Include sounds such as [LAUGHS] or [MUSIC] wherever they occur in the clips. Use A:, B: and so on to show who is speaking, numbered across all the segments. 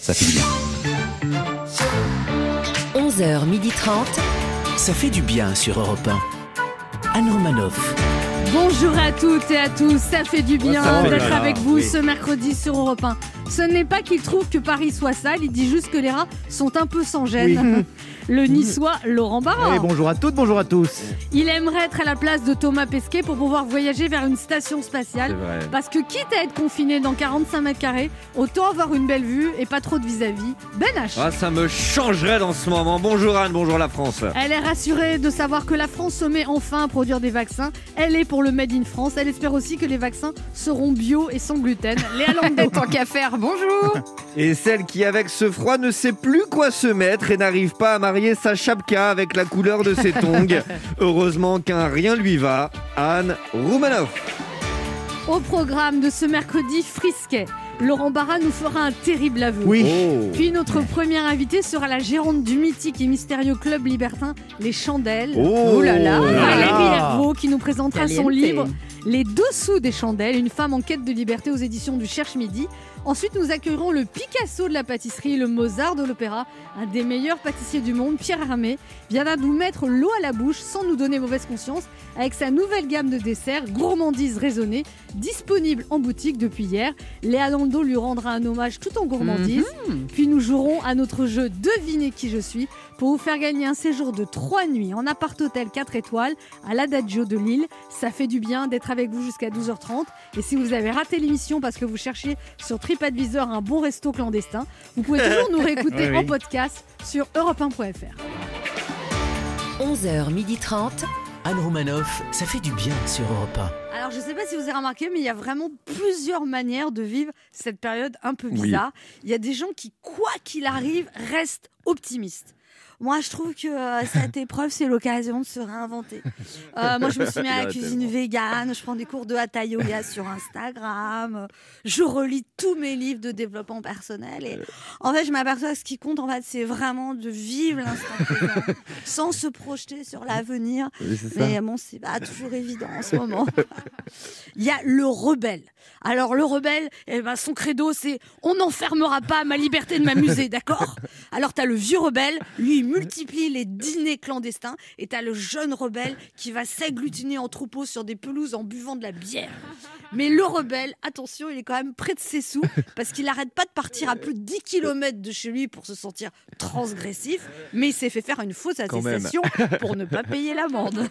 A: Ça fait du bien.
B: 11h30.
C: Ça fait du bien sur Europe 1. Anne Romanoff.
D: Bonjour à toutes et à tous, ça fait du bien d'être avec vous
A: Oui.
D: ce mercredi sur Europe 1. Ce n'est pas qu'il trouve que Paris soit sale, il dit juste que les rats sont un peu sans gêne. [LAUGHS] Le niçois Laurent Barra.
E: Bonjour à toutes, bonjour à tous.
D: Il aimerait être à la place de Thomas Pesquet pour pouvoir voyager vers une station spatiale.
A: vrai.
D: Parce que quitte à être confiné dans 45 mètres carrés, autant avoir une belle vue et pas trop de vis-à-vis. Ben H.
F: Ah, ça me changerait dans ce moment. Bonjour Anne, bonjour la France.
D: Elle est rassurée de savoir que la France se met enfin à produire des vaccins. Elle est pour le Made in France. Elle espère aussi que les vaccins seront bio et sans gluten. Léa Landais, [LAUGHS] tant qu'à faire, bonjour
F: Et celle qui, avec ce froid, ne sait plus quoi se mettre et n'arrive pas à marier sa chapka avec la couleur de ses tongs. [LAUGHS] Heureusement qu'un rien lui va. Anne Roumanoff.
D: Au programme de ce mercredi frisquet, Laurent Barra nous fera un terrible aveu.
E: Oui.
F: Oh.
D: Puis notre première invitée sera la gérante du mythique et mystérieux club libertin Les Chandelles.
F: Oh
D: là là,
E: Oh là
D: Valérie. Hervaux qui nous présentera son livre Les dessous des chandelles, une femme en quête de liberté aux éditions du Cherche Midi. Ensuite, nous accueillerons le Picasso de la pâtisserie, le Mozart de l'opéra, un des meilleurs pâtissiers du monde, Pierre Hermé, viendra nous mettre l'eau à la bouche sans nous donner mauvaise conscience avec sa nouvelle gamme de desserts, gourmandise raisonnée, disponible en boutique depuis hier. Léa Lando lui rendra un hommage tout en gourmandise. Puis nous jouerons à notre jeu Devinez qui je suis pour vous faire gagner un séjour de 3 nuits en appart-hôtel 4 étoiles à l'Adagio de Lille. Ça fait du bien d'être avec vous jusqu'à 12h30. Et si vous avez raté l'émission parce que vous cherchez sur TripAdvisor un bon resto clandestin, vous pouvez toujours nous [LAUGHS] réécouter
E: Oui, oui.
D: en podcast sur europe1.fr.
B: 11h30.
C: Anne Romanoff, ça fait du bien sur Europe
D: Alors, je ne sais pas si vous avez remarqué, mais il y a vraiment plusieurs manières de vivre cette période un peu
F: Oui.
D: bizarre. Il y a des gens qui, quoi qu'il arrive, restent optimistes. Moi, je trouve que euh, cette [LAUGHS] épreuve, c'est l'occasion de se réinventer. Euh, moi, je me suis mis à la cuisine végane, je prends des cours de hatha yoga sur Instagram, je relis tous mes livres de développement personnel. Et en fait, je m'aperçois que ce qui compte, en fait, c'est vraiment de vivre l'instant présent, [LAUGHS] sans se projeter sur l'avenir. Mais bon, c'est pas toujours évident en ce moment. Il y a le rebelle. Alors le rebelle, eh ben, son credo c'est on n'enfermera pas ma liberté de m'amuser, d'accord? Alors t'as le vieux rebelle, lui il multiplie les dîners clandestins, et t'as le jeune rebelle qui va s'agglutiner en troupeau sur des pelouses en buvant de la bière. Mais le rebelle, attention, il est quand même près de ses sous parce qu'il arrête pas de partir à plus de 10 km de chez lui pour se sentir transgressif, mais il s'est fait faire une fausse attestation pour ne pas payer l'amende.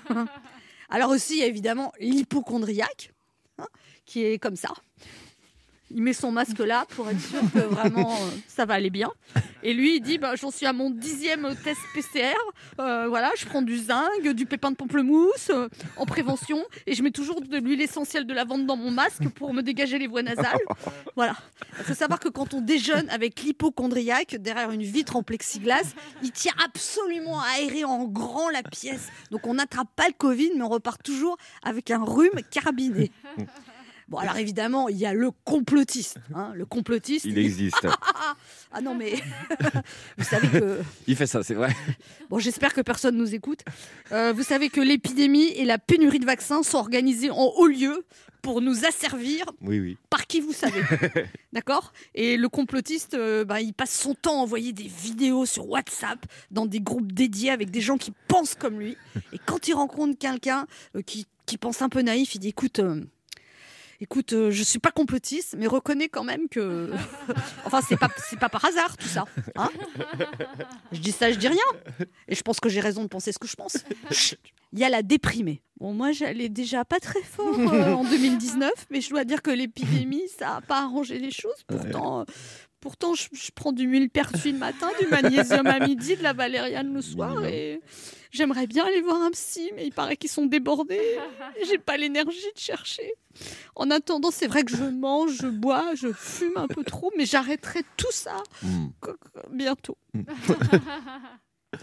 D: Alors aussi, il y a évidemment l'hypochondriaque, hein, qui est comme ça. Il met son masque là pour être sûr que vraiment euh, ça va aller bien. Et lui, il dit bah, J'en suis à mon dixième test PCR. Euh, voilà, je prends du zinc, du pépin de pamplemousse euh, en prévention. Et je mets toujours de l'huile essentielle de lavande dans mon masque pour me dégager les voies nasales. Voilà. Il faut savoir que quand on déjeune avec l'hypochondriaque derrière une vitre en plexiglas, il tient absolument à aérer en grand la pièce. Donc on n'attrape pas le Covid, mais on repart toujours avec un rhume carabiné. Bon, alors évidemment, il y a le complotiste. hein. Le complotiste.
F: Il existe. [LAUGHS]
D: Ah non, mais [LAUGHS] vous savez que.
F: Il fait ça, c'est vrai.
D: Bon, j'espère que personne nous écoute. Euh, vous savez que l'épidémie et la pénurie de vaccins sont organisées en haut lieu pour nous asservir
F: Oui, oui.
D: par qui vous savez. [LAUGHS] D'accord? Et le complotiste, euh, ben, il passe son temps à envoyer des vidéos sur WhatsApp dans des groupes dédiés avec des gens qui pensent comme lui. Et quand il rencontre quelqu'un euh, qui, qui pense un peu naïf, il dit écoute. euh, Écoute, euh, je suis pas complotiste, mais reconnais quand même que, [LAUGHS] [LAUGHS] enfin, c'est pas c'est pas par hasard tout ça. hein. [LAUGHS] je dis ça, je dis rien, et je pense que j'ai raison de penser ce que je pense. Il y a la déprimée. Bon, moi, j'allais déjà pas très fort [LAUGHS] euh, en 2019, mais je dois dire que l'épidémie, ça a pas arrangé les choses. Pourtant, euh, pourtant, je, je prends du millepertuis le matin, du magnésium à midi, de la valériane le soir, et j'aimerais bien aller voir un psy, mais il paraît qu'ils sont débordés. J'ai pas l'énergie de chercher. En attendant, c'est vrai que je mange, je bois, je fume un peu trop, mais j'arrêterai tout ça
F: Mm.
D: co- bientôt. [LAUGHS]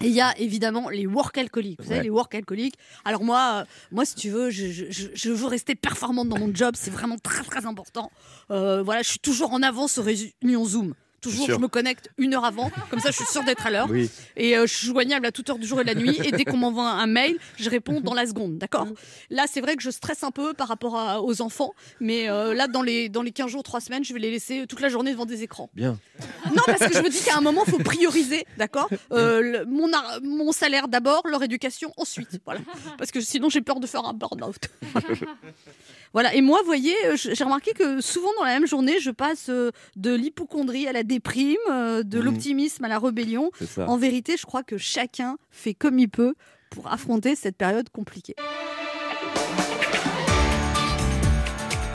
D: Et il y a évidemment les work alcooliques. Vous savez,
F: Ouais.
D: les work alcooliques. Alors moi, euh, moi, si tu veux, je, je- je- je veux rester performante dans mon job. C'est vraiment très, très important. Euh, voilà, je suis toujours en avance aux réunions Zoom. Toujours, je me connecte une heure avant, comme ça je suis sûre d'être à l'heure.
F: Oui.
D: Et euh, je suis joignable à toute heure du jour et de la nuit. Et dès qu'on m'envoie un mail, je réponds dans la seconde, d'accord? Là, c'est vrai que je stresse un peu par rapport à- aux enfants, mais euh, là, dans les, dans les 15 jours, 3 semaines, je vais les laisser toute la journée devant des écrans.
F: Bien.
D: Non, parce que je me dis qu'à un moment, il faut prioriser, d'accord? Euh, le- mon, mon salaire d'abord, leur éducation ensuite. Voilà. Parce que sinon, j'ai peur de faire un burn-out. Voilà, et moi, vous voyez, euh, j'ai remarqué que souvent dans la même journée, je passe euh, de l'hypochondrie à la déprime, euh, de
F: Mhm.
D: l'optimisme à la rébellion. En vérité, je crois que chacun fait comme il peut pour affronter cette période compliquée.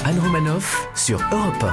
C: Anne Romanoff sur Europe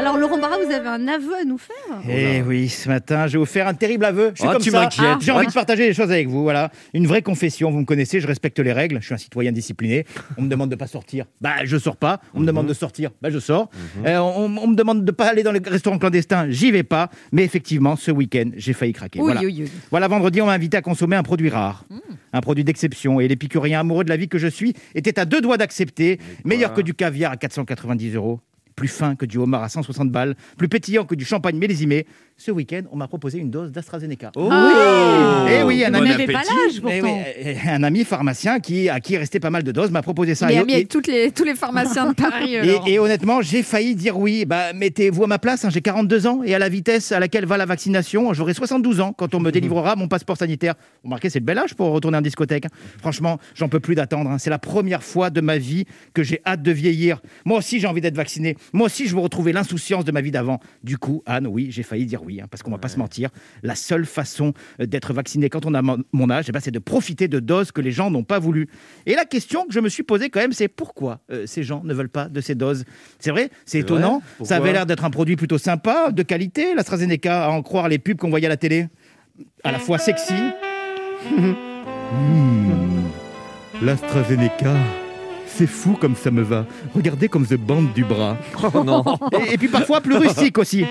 G: Alors, Laurent Barra, vous avez un aveu à nous faire
E: Eh oui, ce matin, j'ai offert un terrible aveu. Je suis
F: Oh,
E: comme
F: tu
E: ça.
F: m'inquiètes.
E: J'ai envie de partager les choses avec vous. Voilà, une vraie confession. Vous me connaissez, je respecte les règles. Je suis un citoyen discipliné. On me demande de pas sortir, bah je sors pas. On me demande de sortir, bah je sors. Euh, on, on me demande de pas aller dans les restaurants clandestins, j'y vais pas. Mais effectivement, ce week-end, j'ai failli craquer. voilà. Voilà, vendredi, on m'a invité à consommer un produit rare, un produit d'exception. Et l'épicurien amoureux de la vie que je suis était à deux doigts d'accepter. Meilleur que du caviar à 490 euros. Plus fin que du homard à 160 balles, plus pétillant que du champagne millésimé. Ce week-end, on m'a proposé une dose d'AstraZeneca.
F: Oh
E: Eh oui, un
G: Vous
E: ami,
G: n'avez pas l'âge,
E: Eh
G: pourtant.
E: oui, eh, un ami pharmacien qui, à qui il restait pas mal de doses m'a proposé ça.
H: Il est
E: Et-
H: ami
E: et-
H: avec toutes les, tous les pharmaciens de Paris.
E: et honnêtement, j'ai failli dire oui. Bah, mettez-vous à ma place, hein, j'ai 42 ans et à la vitesse à laquelle va la vaccination, j'aurai 72 ans quand on me délivrera mon passeport sanitaire. Vous remarquez, c'est le bel âge pour retourner en discothèque. hein. Franchement, j'en peux plus d'attendre. hein. C'est la première fois de ma vie que j'ai hâte de vieillir. Moi aussi, j'ai envie d'être vacciné. Moi aussi, je veux retrouver l'insouciance de ma vie d'avant. Du coup, Anne, oui, j'ai failli dire oui, hein, parce qu'on va pas se mentir. La seule façon euh, d'être vacciné quand on a mon âge, eh ben, c'est de profiter de doses que les gens n'ont pas voulu. Et la question que je me suis posée quand même, c'est pourquoi euh, ces gens ne veulent pas de ces doses? C'est vrai, c'est étonnant.
F: vrai
E: Ça avait l'air d'être un produit plutôt sympa, de qualité, l'AstraZeneca, à en croire les pubs qu'on voyait à la télé. À la fois sexy. Hmm. L'AstraZeneca, c'est fou comme ça me va. Regardez comme je bande du bras.
F: Oh non.
E: Et, et puis parfois plus rustique aussi.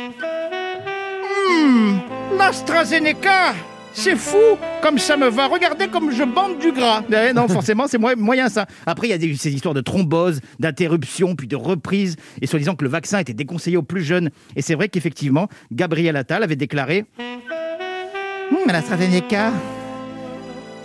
E: Hmm, L'AstraZeneca c'est fou comme ça me va. Regardez comme je bande du gras. Eh non, forcément, c'est mo- moyen ça. Après, il y a des- ces histoires de thrombose, d'interruption, puis de reprise, et soi-disant que le vaccin était déconseillé aux plus jeunes. Et c'est vrai qu'effectivement, Gabriel Attal avait déclaré Hum, l'AstraZeneca,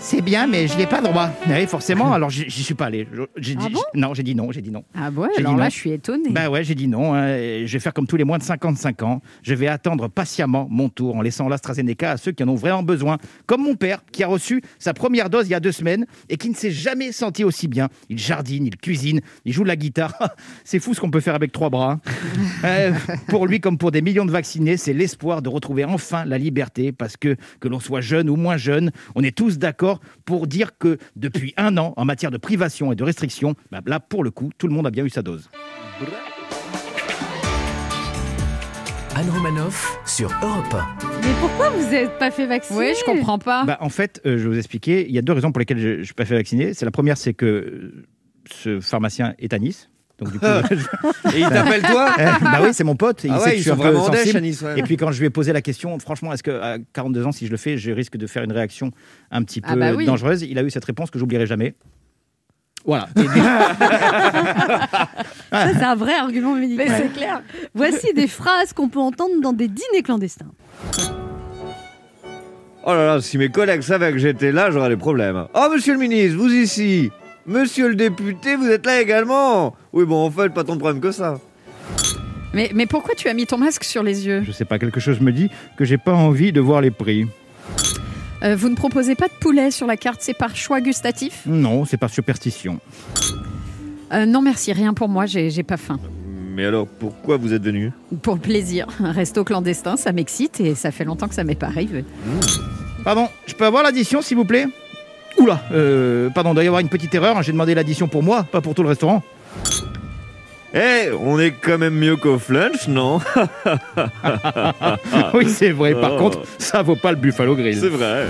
E: c'est bien, mais j'y ai pas droit. Oui, forcément, [LAUGHS] alors j'y suis pas allé. J'ai dit,
H: Ah bon?
E: non, j'ai dit non, j'ai dit non.
H: Ah ouais, alors
E: dit
H: là,
E: non.
H: je suis étonnée.
E: Bah ouais, j'ai dit non. hein, et je vais faire comme tous les moins de 55 ans. Je vais attendre patiemment mon tour en laissant l'AstraZeneca à ceux qui en ont vraiment besoin. Comme mon père, qui a reçu sa première dose il y a deux semaines et qui ne s'est jamais senti aussi bien. Il jardine, il cuisine, il joue de la guitare. [LAUGHS] c'est fou ce qu'on peut faire avec trois bras. [LAUGHS] Euh, pour lui, comme pour des millions de vaccinés, c'est l'espoir de retrouver enfin la liberté. Parce que, que l'on soit jeune ou moins jeune, on est tous d'accord pour dire que depuis un an, en matière de privation et de restriction, bah là, pour le coup, tout le monde a bien eu sa dose.
C: Anne Romanoff sur Europe
G: Mais pourquoi vous n'êtes pas fait vacciner?
H: Oui, je comprends pas.
E: Bah, en fait, euh, je vais vous expliquer. Il y a deux raisons pour lesquelles je ne suis pas fait vacciner. C'est la première, c'est que euh, ce pharmacien est à Nice. Donc du coup, [LAUGHS]
F: Et il t'appelle toi
E: Euh, bah oui, c'est mon pote. Il
F: Ah
E: sait que
F: ils
E: je suis
F: sont
E: un peu
F: vraiment
E: sensible.
F: à ouais.
E: Et puis quand je lui ai posé la question, franchement, est-ce qu'à 42 ans, si je le fais, je risque de faire une réaction un petit peu
H: Ah bah oui.
E: dangereuse? Il a eu cette réponse que j'oublierai jamais. Voilà. Et-
G: Ça, c'est un vrai argument médical.
H: Mais c'est clair.
G: Voici des phrases qu'on peut entendre dans des dîners clandestins.
F: Oh là là, si mes collègues savaient que j'étais là, j'aurais des problèmes. Oh, monsieur le ministre, vous ici Monsieur le député, vous êtes là également Oui, bon, en fait, pas tant de problème que ça.
H: Mais, mais pourquoi tu as mis ton masque sur les yeux
E: je sais pas, quelque chose me dit que j'ai pas envie de voir les prix.
H: Euh, Vous ne proposez pas de poulet sur la carte, c'est par choix gustatif
E: Non, c'est par superstition.
H: Euh, Non merci, rien pour moi, j'ai j'ai pas faim.
F: Mais alors, pourquoi vous êtes venu
H: Pour le plaisir, un resto clandestin, ça m'excite et ça fait longtemps que ça m'est pas arrivé.
E: Pardon, je peux avoir l'addition, s'il vous plaît? Oula, euh, pardon, il doit y avoir une petite erreur. hein, J'ai demandé l'addition pour moi, pas pour tout le restaurant.
F: Eh, on est quand même mieux qu'au flunch, non [LAUGHS]
E: oui, c'est vrai. Par
F: Oh.
E: contre, ça vaut pas le Buffalo Grill.
F: C'est vrai.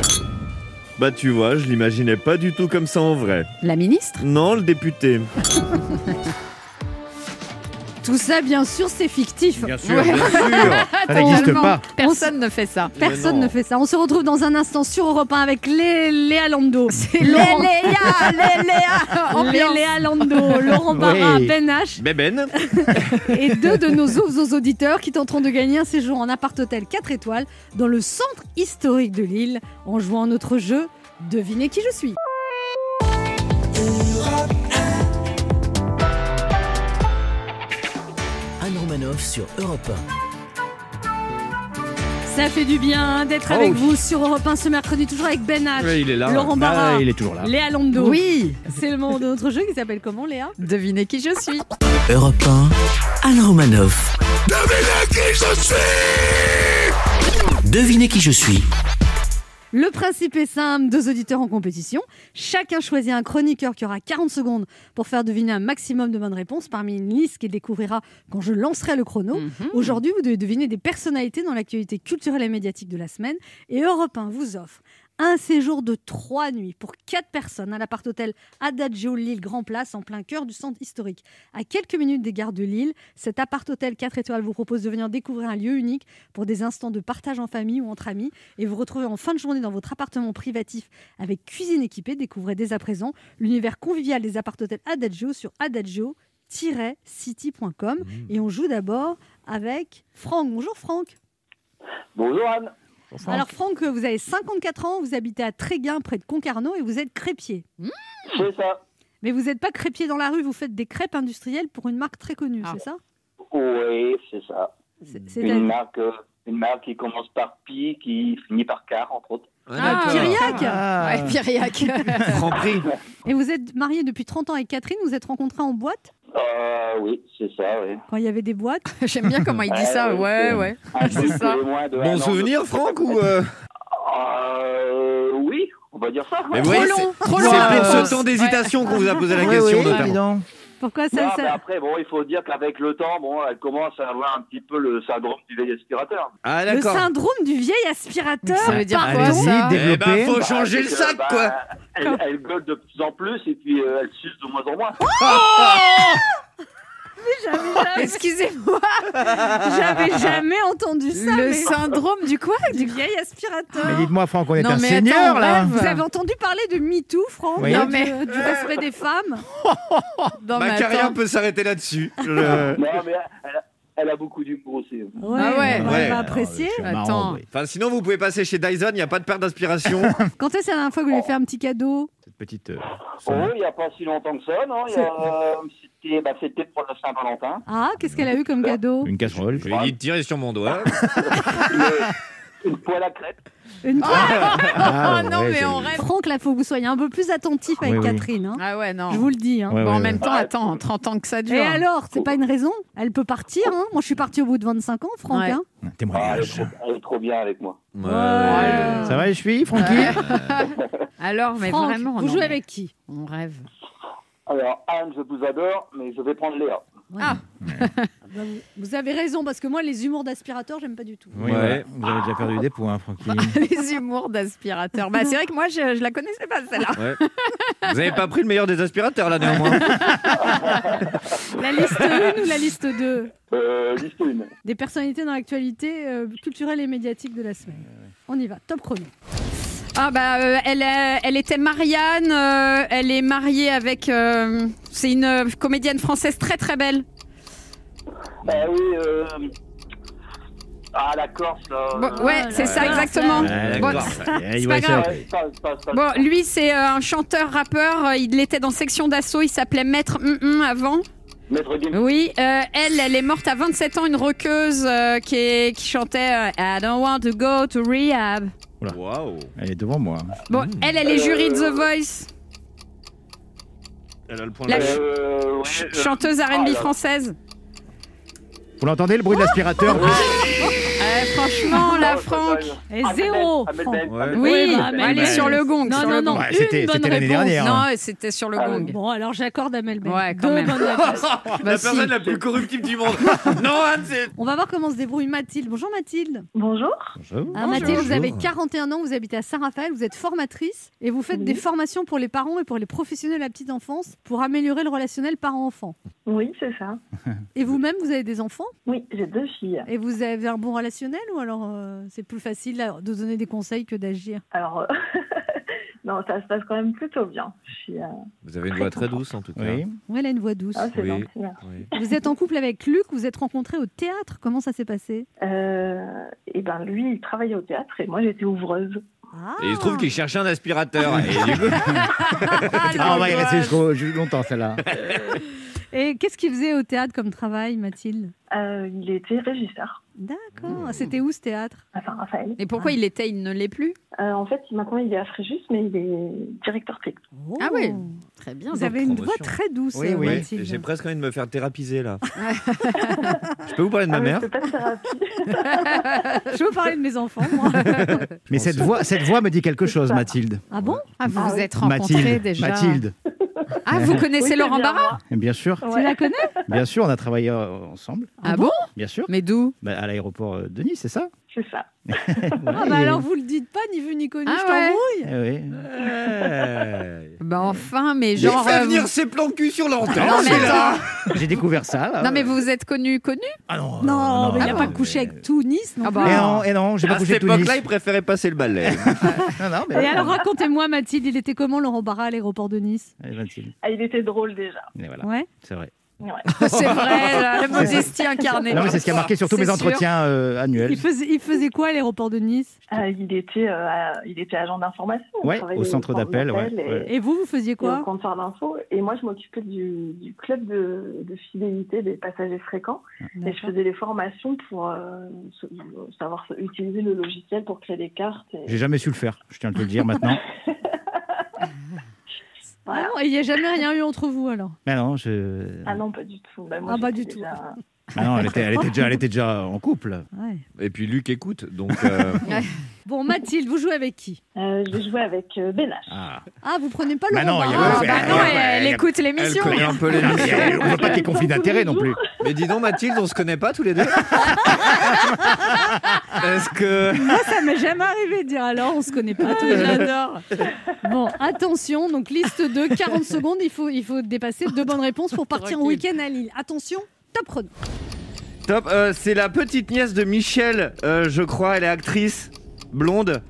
F: Bah, tu vois, je l'imaginais pas du tout comme ça en vrai.
H: La ministre?
F: Non, le député. [LAUGHS]
D: Tout ça, bien sûr, c'est fictif.
F: Bien sûr,
H: Ouais.
F: bien sûr. [LAUGHS]
E: Ça n'existe
H: Totalement.
E: pas.
H: Personne ne fait ça.
D: Personne ne fait ça. On se retrouve dans un instant sur Europe 1 avec Lé- Léa Lando. [LAUGHS] Laurent-
H: Léa, Lé- Léa, [LAUGHS] ambiance.
D: Léa Lando, Laurent Barra,
E: Oui.
D: Ben H
F: Beben.
D: et deux de nos autres auditeurs qui tenteront de gagner un séjour en appart-hôtel 4 étoiles dans le centre historique de Lille en jouant à notre jeu Devinez qui je suis.
C: Sur Europe
D: Ça fait du bien d'être
E: Oh
D: avec
E: oui.
D: vous sur Europe 1 ce mercredi, toujours avec Ben H,
F: Ouais, il est là.
D: Laurent Barra,
E: Ah, il est toujours là.
D: Léa Lando.
H: Oui,
D: C'est le moment de notre jeu qui s'appelle comment Léa?
H: Devinez qui je suis.
C: 1. Europe 1, Anne Romanoff. Devinez qui je suis.
D: Le principe est simple, deux auditeurs en compétition. Chacun choisit un chroniqueur qui aura 40 secondes pour faire deviner un maximum de bonnes réponses parmi une liste qu'il découvrira quand je lancerai le chrono.
H: Mhm.
D: Aujourd'hui, vous devez deviner des personnalités dans l'actualité culturelle et médiatique de la semaine. Et Europe 1 vous offre un séjour de trois nuits pour quatre personnes à l'appart-hôtel Adagio Lille Grand Place en plein cœur du centre historique. À quelques minutes des gares de Lille, cet appart-hôtel 4 étoiles vous propose de venir découvrir un lieu unique pour des instants de partage en famille ou entre amis et vous retrouvez en fin de journée dans votre appartement privatif avec cuisine équipée. Découvrez dès à présent l'univers convivial des appart-hôtels Adagio sur adagio-city.com et on joue d'abord avec Franck. Bonjour Franck.
I: Bonjour Anne.
D: Alors Franck, vous avez 54 ans, vous habitez à Tréguin près de Concarneau et vous êtes crêpier.
I: C'est ça.
D: Mais vous n'êtes pas crêpier dans la rue, vous faites des crêpes industrielles pour une marque très connue,
H: Ah.
D: c'est ça?
I: Oui, c'est ça.
D: C'est- c'est
I: Une
D: à-
I: marque, euh, une marque qui commence par Pi, qui finit par Car, entre autres.
D: Ah,
E: Ah.
H: Ouais, Pyriac.
F: Franprix.
D: Et vous êtes marié depuis 30 ans avec Catherine, vous êtes rencontrés en boîte?
I: Euh, oui, c'est ça, oui.
D: quand il y avait des boîtes? [LAUGHS]
H: J'aime bien comment il dit ça.
I: Ouais,
H: Ouais,
I: c'est-
H: ouais. C'est ça.
I: de
F: Bon souvenir,
I: de-
F: Franck ou euh,
I: Euh, oui, on va dire ça.
F: Mais
H: Trop
F: vous voyez,
H: long,
F: c'est-
H: trop
F: C'est
H: long.
F: pour
H: Ouais.
F: ce temps d'hésitation qu'on vous a posé la question, notamment.
D: Pourquoi
I: Non,
D: ça,
I: mais
D: ça-
I: après, bon, il faut dire qu'avec le temps, bon, elle commence à avoir un petit peu le syndrome du vieil aspirateur.
F: Ah,
D: Le syndrome du vieil aspirateur
H: Ça veut dire quoi,
E: Allez-y,
H: ça
F: Eh
E: développez.
F: ben, faut changer le sac,
I: bah,
F: quoi.
I: Elle, elle gueule de plus en plus et puis euh, elle suce de moins en moins. [LAUGHS]
H: Excusez-moi.
D: J'avais jamais entendu ça.
H: Le
D: mais-
H: syndrome du quoi
D: du vieil aspirateur.
E: Mais dites-moi, Franck, on est
H: Non,
E: un seigneur, là.
H: rêve.
D: Vous avez entendu parler de MeToo, Franck
E: Oui.
D: de-
H: Non, mais-
D: Du respect des femmes [LAUGHS]
H: Non,
F: Ma
H: mais
F: carrière
H: attends.
F: peut s'arrêter là-dessus. Je-
I: non, mais elle a, elle a beaucoup d'humour aussi.
D: Ouais,
H: Ah ouais.
D: on va apprécier.
E: Marrant,
H: Attends.
F: Enfin, sinon, vous pouvez passer chez Dyson, il n'y a pas de perte d'inspiration. [LAUGHS]
D: Quand est-ce la dernière fois que vous lui avez fait un petit cadeau?
E: Petite. euh,
I: Oh, il n'y a pas si longtemps que ça, non? Euh, C'était bah, c'était pour la Saint-Valentin.
D: Ah, qu'est-ce qu'elle a eu comme cadeau?
E: Une casserole.
F: Je lui ai dit de tirer sur mon doigt. [LAUGHS] [LAUGHS]
I: Une, une poêle à crêpes.
D: Une
E: Ah,
H: Oh non,
E: ouais,
H: mais on rêve.
D: Franck, là, faut que vous soyez un peu plus attentif avec
E: Oui, oui.
D: Catherine. hein.
H: Ah ouais, non.
D: Je vous le dis. hein.
E: Ouais,
H: Bon,
E: ouais,
H: en même
E: ouais.
H: temps, attends, 30 ans que ça dure.
D: Et alors, c'est pas une raison? Elle peut partir. hein. Moi, je suis partie au bout de 25 ans, Franck.
H: Ouais.
D: hein.
I: Ah, elle, est
E: Témoignage.
I: trop, elle est trop bien avec moi.
F: Ouais.
E: Ça va les chevilles, Francky? [LAUGHS]
H: Alors, mais
D: Franck,
H: vraiment,
D: vous
H: non,
D: jouez
H: mais
D: avec qui?
H: On rêve.
I: Alors, Anne, je vous adore, mais je vais prendre Léa.
H: Ah. [LAUGHS]
D: Bah, vous- Vous avez raison, parce que moi, les humours d'aspirateur, j'aime pas du tout.
E: Oui,
F: Ouais.
E: voilà. Vous avez déjà perdu des points, Francky. [LAUGHS]
H: Les humours d'aspirateur. Bah, c'est vrai que moi, je, je la connaissais pas, celle-là.
F: Ouais. Vous n'avez pas pris le meilleur des aspirateurs, là, néanmoins. [LAUGHS]
D: La liste 1 ou la liste 2
I: Euh, liste 1.
D: Des personnalités dans l'actualité euh, culturelle et médiatique de la semaine. On y va, top chrono.
H: Ah bah euh, elle, est- elle était Marianne, euh, elle est mariée avec... euh, c'est une euh, comédienne française très très belle.
I: Ah oui, euh... Ah, la Corse, là.
H: Bon,
I: euh,
H: ouais, c'est ça exactement.
E: Ouais,
H: Bon,
E: d'accord. Il
H: c'est
E: va
H: pas
E: essayer.
H: grave.
I: ouais, ça- ça- ça-
H: Bon, lui c'est euh, un chanteur rappeur, euh, il était dans Section d'Assaut, il s'appelait Maître Hum Hum avant.
I: Maître Gims.
H: Oui, euh, elle, elle est morte à 27 ans, une rockeuse euh, qui, est- qui chantait euh, I don't want to go to rehab.
F: Waouh.
E: Elle est devant moi.
H: Bon, elle, elle est jury de The Voice,
F: Elle a le point
H: La
F: de
H: ch-
I: Euh, ouais,
H: ch-
I: euh,
H: chanteuse
I: ah,
H: R&B
I: là.
H: française.
E: Vous l'entendez, le bruit de l'aspirateur
H: Eh, franchement, la Franck.
I: Ahmed
D: zéro, Franck.
F: Ouais.
H: Oui,
D: bah,
H: elle est
I: Ben.
H: sur le gong.
D: Non,
H: sur
D: non,
H: le
D: non.
H: gong.
E: Ouais, C'était
D: Une bonne
E: c'était l'année
D: réponse.
E: dernière.
H: Non, c'était sur le
I: Ah,
H: gong.
D: Bon, alors j'accorde à Melben.
H: Ouais, quand
D: Deux
H: même.
D: bonnes réponses. [LAUGHS]
H: Bah,
F: La
H: si.
F: personne la plus corruptible du monde. [LAUGHS] non, Anne, c'est.
D: On va voir comment se débrouille Mathilde. Bonjour Mathilde.
J: Bonjour.
E: Bonjour.
D: Ah, Mathilde, vous avez 41 ans, vous habitez à Saint-Raphaël, vous êtes formatrice et vous faites des formations pour les parents et pour les professionnels de la petite enfance pour améliorer le relationnel parent-enfant.
J: Oui, c'est ça.
D: Et vous-même, vous avez des enfants?
J: Oui, j'ai deux filles.
D: Et vous avez un bon relationnel ou alors euh, c'est plus facile là, de donner des conseils que d'agir?
J: Alors, euh, [LAUGHS] non, ça se passe quand même plutôt bien. Je suis, euh,
F: Vous avez une voix très douce en tout cas.
E: Oui.
D: Oui, elle a une voix douce.
J: Ah, c'est
F: Oui.
J: gentil, merci.
F: Oui.
D: Vous êtes en couple avec Luc, vous êtes rencontrés au théâtre. Comment ça s'est passé?
J: Euh, et ben lui, il travaillait au théâtre et moi, j'étais ouvreuse.
D: ah.
F: Et il se trouve qu'il cherchait un aspirateur. et [LAUGHS] du coup,
E: Ah, on va y rester jusqu'au longtemps, celle-là. [LAUGHS]
D: Et qu'est-ce qu'il faisait au théâtre comme travail, Mathilde?
J: Euh, il était régisseur
D: D'accord. C'était où ce théâtre?
J: À Saint-Raphaël.
H: Et pourquoi il était, il ne l'est plus?
J: Euh, en fait, maintenant, il est à Fréjus, mais il est directeur technique.
H: Ah oui. Très bien.
D: Vous
H: donc.
D: avez une voix très douce,
E: Oui, oui.
D: Mathilde.
F: J'ai presque envie de me faire thérapiser là. [LAUGHS] Je peux vous parler de ma
J: Ah,
F: mère
J: c'est pas de thérapie. [LAUGHS]
D: Je veux parler de mes enfants, moi.
E: Mais cette voix, cette voix me dit quelque chose, Mathilde.
D: Ah bon?
H: Ah, vous
J: Ah
H: vous
J: oui.
H: êtes rencontrés
E: Mathilde.
H: déjà.
E: Mathilde.
H: Ah, vous connaissez
J: Oui,
H: Laurent
J: bien
H: Barra
E: Bien sûr.
D: Tu la connais?
E: Bien sûr, on a travaillé euh, ensemble.
H: Ah bon?
E: Bien sûr.
H: Mais d'où?
E: Bah, à l'aéroport euh, de Nice, c'est ça?
J: C'est ça. [LAUGHS]
D: Ah bah alors vous le dites pas, ni vu ni connu,
H: Ah
D: je
H: ouais.
D: t'embrouille.
E: Eh oui.
F: Ouais.
H: Bah enfin, mais
F: Il
H: genre.
F: fait
H: euh,
F: venir
H: vous-
F: ses plans cul sur l'antenne.
H: Non, mais
F: c'est là.
H: attends.
E: J'ai découvert ça. Là.
H: Non, mais vous vous êtes connus, connus
E: Ah non,
D: Non, mais il n'a
E: non,
D: pas couché avec tout Nice non
H: Ah bah.
E: Et non, et non, j'ai pas
F: À
E: couché
F: cette
E: tout Nice.
F: époque-là, il préférait passer le balai. [LAUGHS]
E: Non, non, mais
D: Et alors racontez-moi Mathilde, il était comment Laurent Barra à l'aéroport de Nice?
E: Allez, Mathilde.
J: Ah, il était drôle déjà.
E: Et voilà,
D: Ouais.
E: c'est vrai.
J: Ouais. [LAUGHS]
H: C'est vrai, la, la modestie incarnée.
E: Non, mais c'est ce qui a marqué sur tous mes entretiens euh, annuels.
D: Il faisait, il faisait quoi à l'aéroport de Nice?
J: Ah, il, était, euh, il était agent d'information.
E: Ouais, au centre d'appel, ouais,
J: et-
E: ouais.
D: Et vous, vous faisiez
J: et au
D: quoi
J: comptoir d'info. Et moi, je m'occupais du, du club de, de fidélité des passagers fréquents. Et je faisais des formations pour euh, savoir se- utiliser le logiciel pour créer des cartes. et-
E: J'ai jamais su le faire, je tiens à te le dire maintenant. [LAUGHS]
D: Ah non, et il n'y a jamais rien eu entre vous alors?
E: Non, je...
J: Ah non, pas du tout. Bah, moi,
D: Ah, pas
J: j'étais
D: du tout.
E: Ah non, elle était, elle était déjà, elle était déjà en couple.
D: Ouais.
F: Et puis Luc écoute, donc. [LAUGHS] euh,
D: Bon, Mathilde, vous jouez avec qui?
J: Euh, je vais jouer avec euh, Benache.
E: Ah.
D: Ah, vous prenez pas
E: Bah
D: Laurent
E: non, a-
H: Ah, bah non, [LAUGHS] elle, écoute
F: Elle
H: l'émission.
F: connaît un peu l'émission.
E: On veut pas qu'il y ait conflit d'intérêt non plus.
F: Mais dis donc, Mathilde, on se connaît pas tous les deux [LAUGHS] Est-ce que.
D: Moi, ça m'est jamais arrivé de dire alors, on se connaît pas tous. J'adore. Bon, attention, donc liste 2, 40 secondes, il faut, il faut dépasser deux bonnes réponses pour partir en week-end à Lille. Attention, top chrono.
F: Top, euh, c'est la petite nièce de Michel, euh, je crois, elle est actrice, blonde.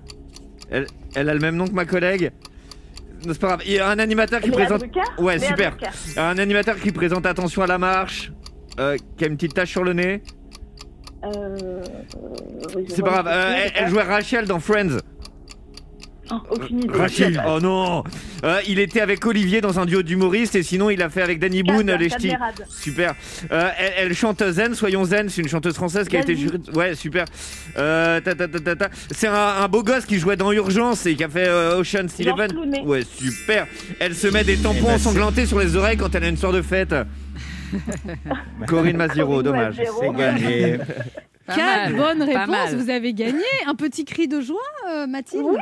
F: Elle, elle a le même nom que ma collègue. Non, C'est pas grave, il y a un animateur qui
J: Léa
F: présente.
J: Drucker
F: Ouais,
J: Léa
F: super.
J: Drucker.
F: Un animateur qui présente Attention à la marche, euh, qui a une petite tache sur le nez.
J: Euh, euh, oui, je
F: C'est
J: vois
F: pas grave,
J: le
F: euh, elle, jouait Rachel dans Friends.
J: Oh, aucune idée.
F: Oh non Euh, Il était avec Olivier dans un duo d'humoristes et sinon il a fait avec Danny Boone les ch'tis. Super. Euh, elle, elle chante Zen, soyons Zen, c'est une chanteuse française qui a été jurée. Ouais, super. Euh, ta, ta, ta, ta, ta. C'est un, un beau gosse qui jouait dans Urgence et qui a fait euh, Ocean's Eleven. Ouais, super. Elle se met des tampons
E: Eh ben,
F: ensanglantés sur les oreilles quand elle a une soirée de fête. [LAUGHS] Corinne Maziro, dommage.
E: C'est gagné.
D: Quatre bonnes réponses, vous avez gagné. Un petit cri de joie, euh, Mathilde
J: Oui.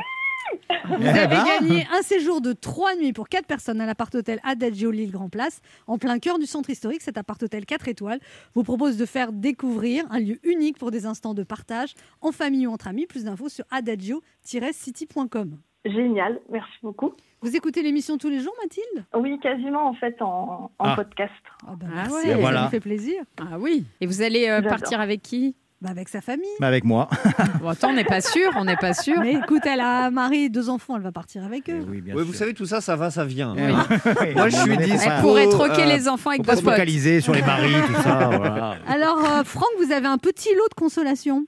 D: Vous avez
E: ben.
D: gagné un séjour de trois nuits pour quatre personnes à l'appart-hôtel Adagio Lille Grand Place, en plein cœur du centre historique. Cet appart-hôtel 4 étoiles vous propose de faire découvrir un lieu unique pour des instants de partage en famille ou entre amis. Plus d'infos sur adagio-city.com.
J: Génial, merci beaucoup.
D: Vous écoutez l'émission tous les jours, Mathilde?
J: Oui, quasiment en fait en, en
E: Ah.
J: podcast.
D: Ah bah
H: Ah
D: merci,
H: ouais.
D: ça
E: Voilà.
D: me fait plaisir.
H: Ah oui. Et vous allez euh, partir avec qui?
D: Bah avec sa famille.
E: Mais avec moi. [LAUGHS]
H: Bon, attends, on n'est pas sûr, on n'est pas sûr.
D: Mais écoute, elle a un mari et deux enfants, elle va partir avec eux.
E: Eh oui, bien sûr.
F: vous savez, tout ça, ça va, ça vient.
E: Eh oui. [LAUGHS]
F: Moi, je suis
E: pas-
H: Elle pourrait
F: Faut,
H: troquer
F: euh,
H: les enfants avec d'autres
E: se
H: potes.
E: focaliser sur les maris, tout ça. [LAUGHS] Voilà.
D: Alors, euh, Franck, vous avez un petit lot de consolation.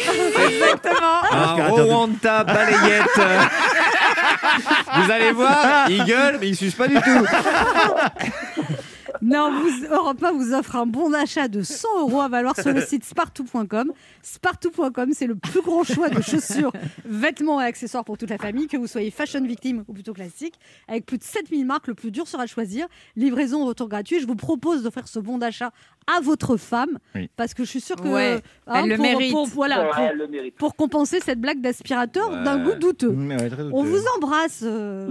H: Exactement.
F: Un
E: Aspirateur de-
F: Rwanda balayette. Vous allez voir, il gueule, mais il suce pas du tout.
D: Non, vous, Europe 1 vous offre un bon d'achat de 100 euros à valoir sur le site spartou.com. Spartou.com, c'est le plus grand choix de chaussures, vêtements et accessoires pour toute la famille, que vous soyez fashion victime ou plutôt classique. Avec plus de 7000 marques, le plus dur sera de choisir. Livraison, retour gratuit. Je vous propose d'offrir ce bon d'achat à votre femme,
E: Oui.
D: parce que je suis sûre que
H: Ouais,
D: hein,
H: elle le
D: pour,
H: mérite.
D: pour- voilà,
I: Ouais,
D: pour,
I: elle le mérite.
D: pour compenser cette blague d'aspirateur
F: Ouais.
D: d'un goût douteux. On vous embrasse. euh,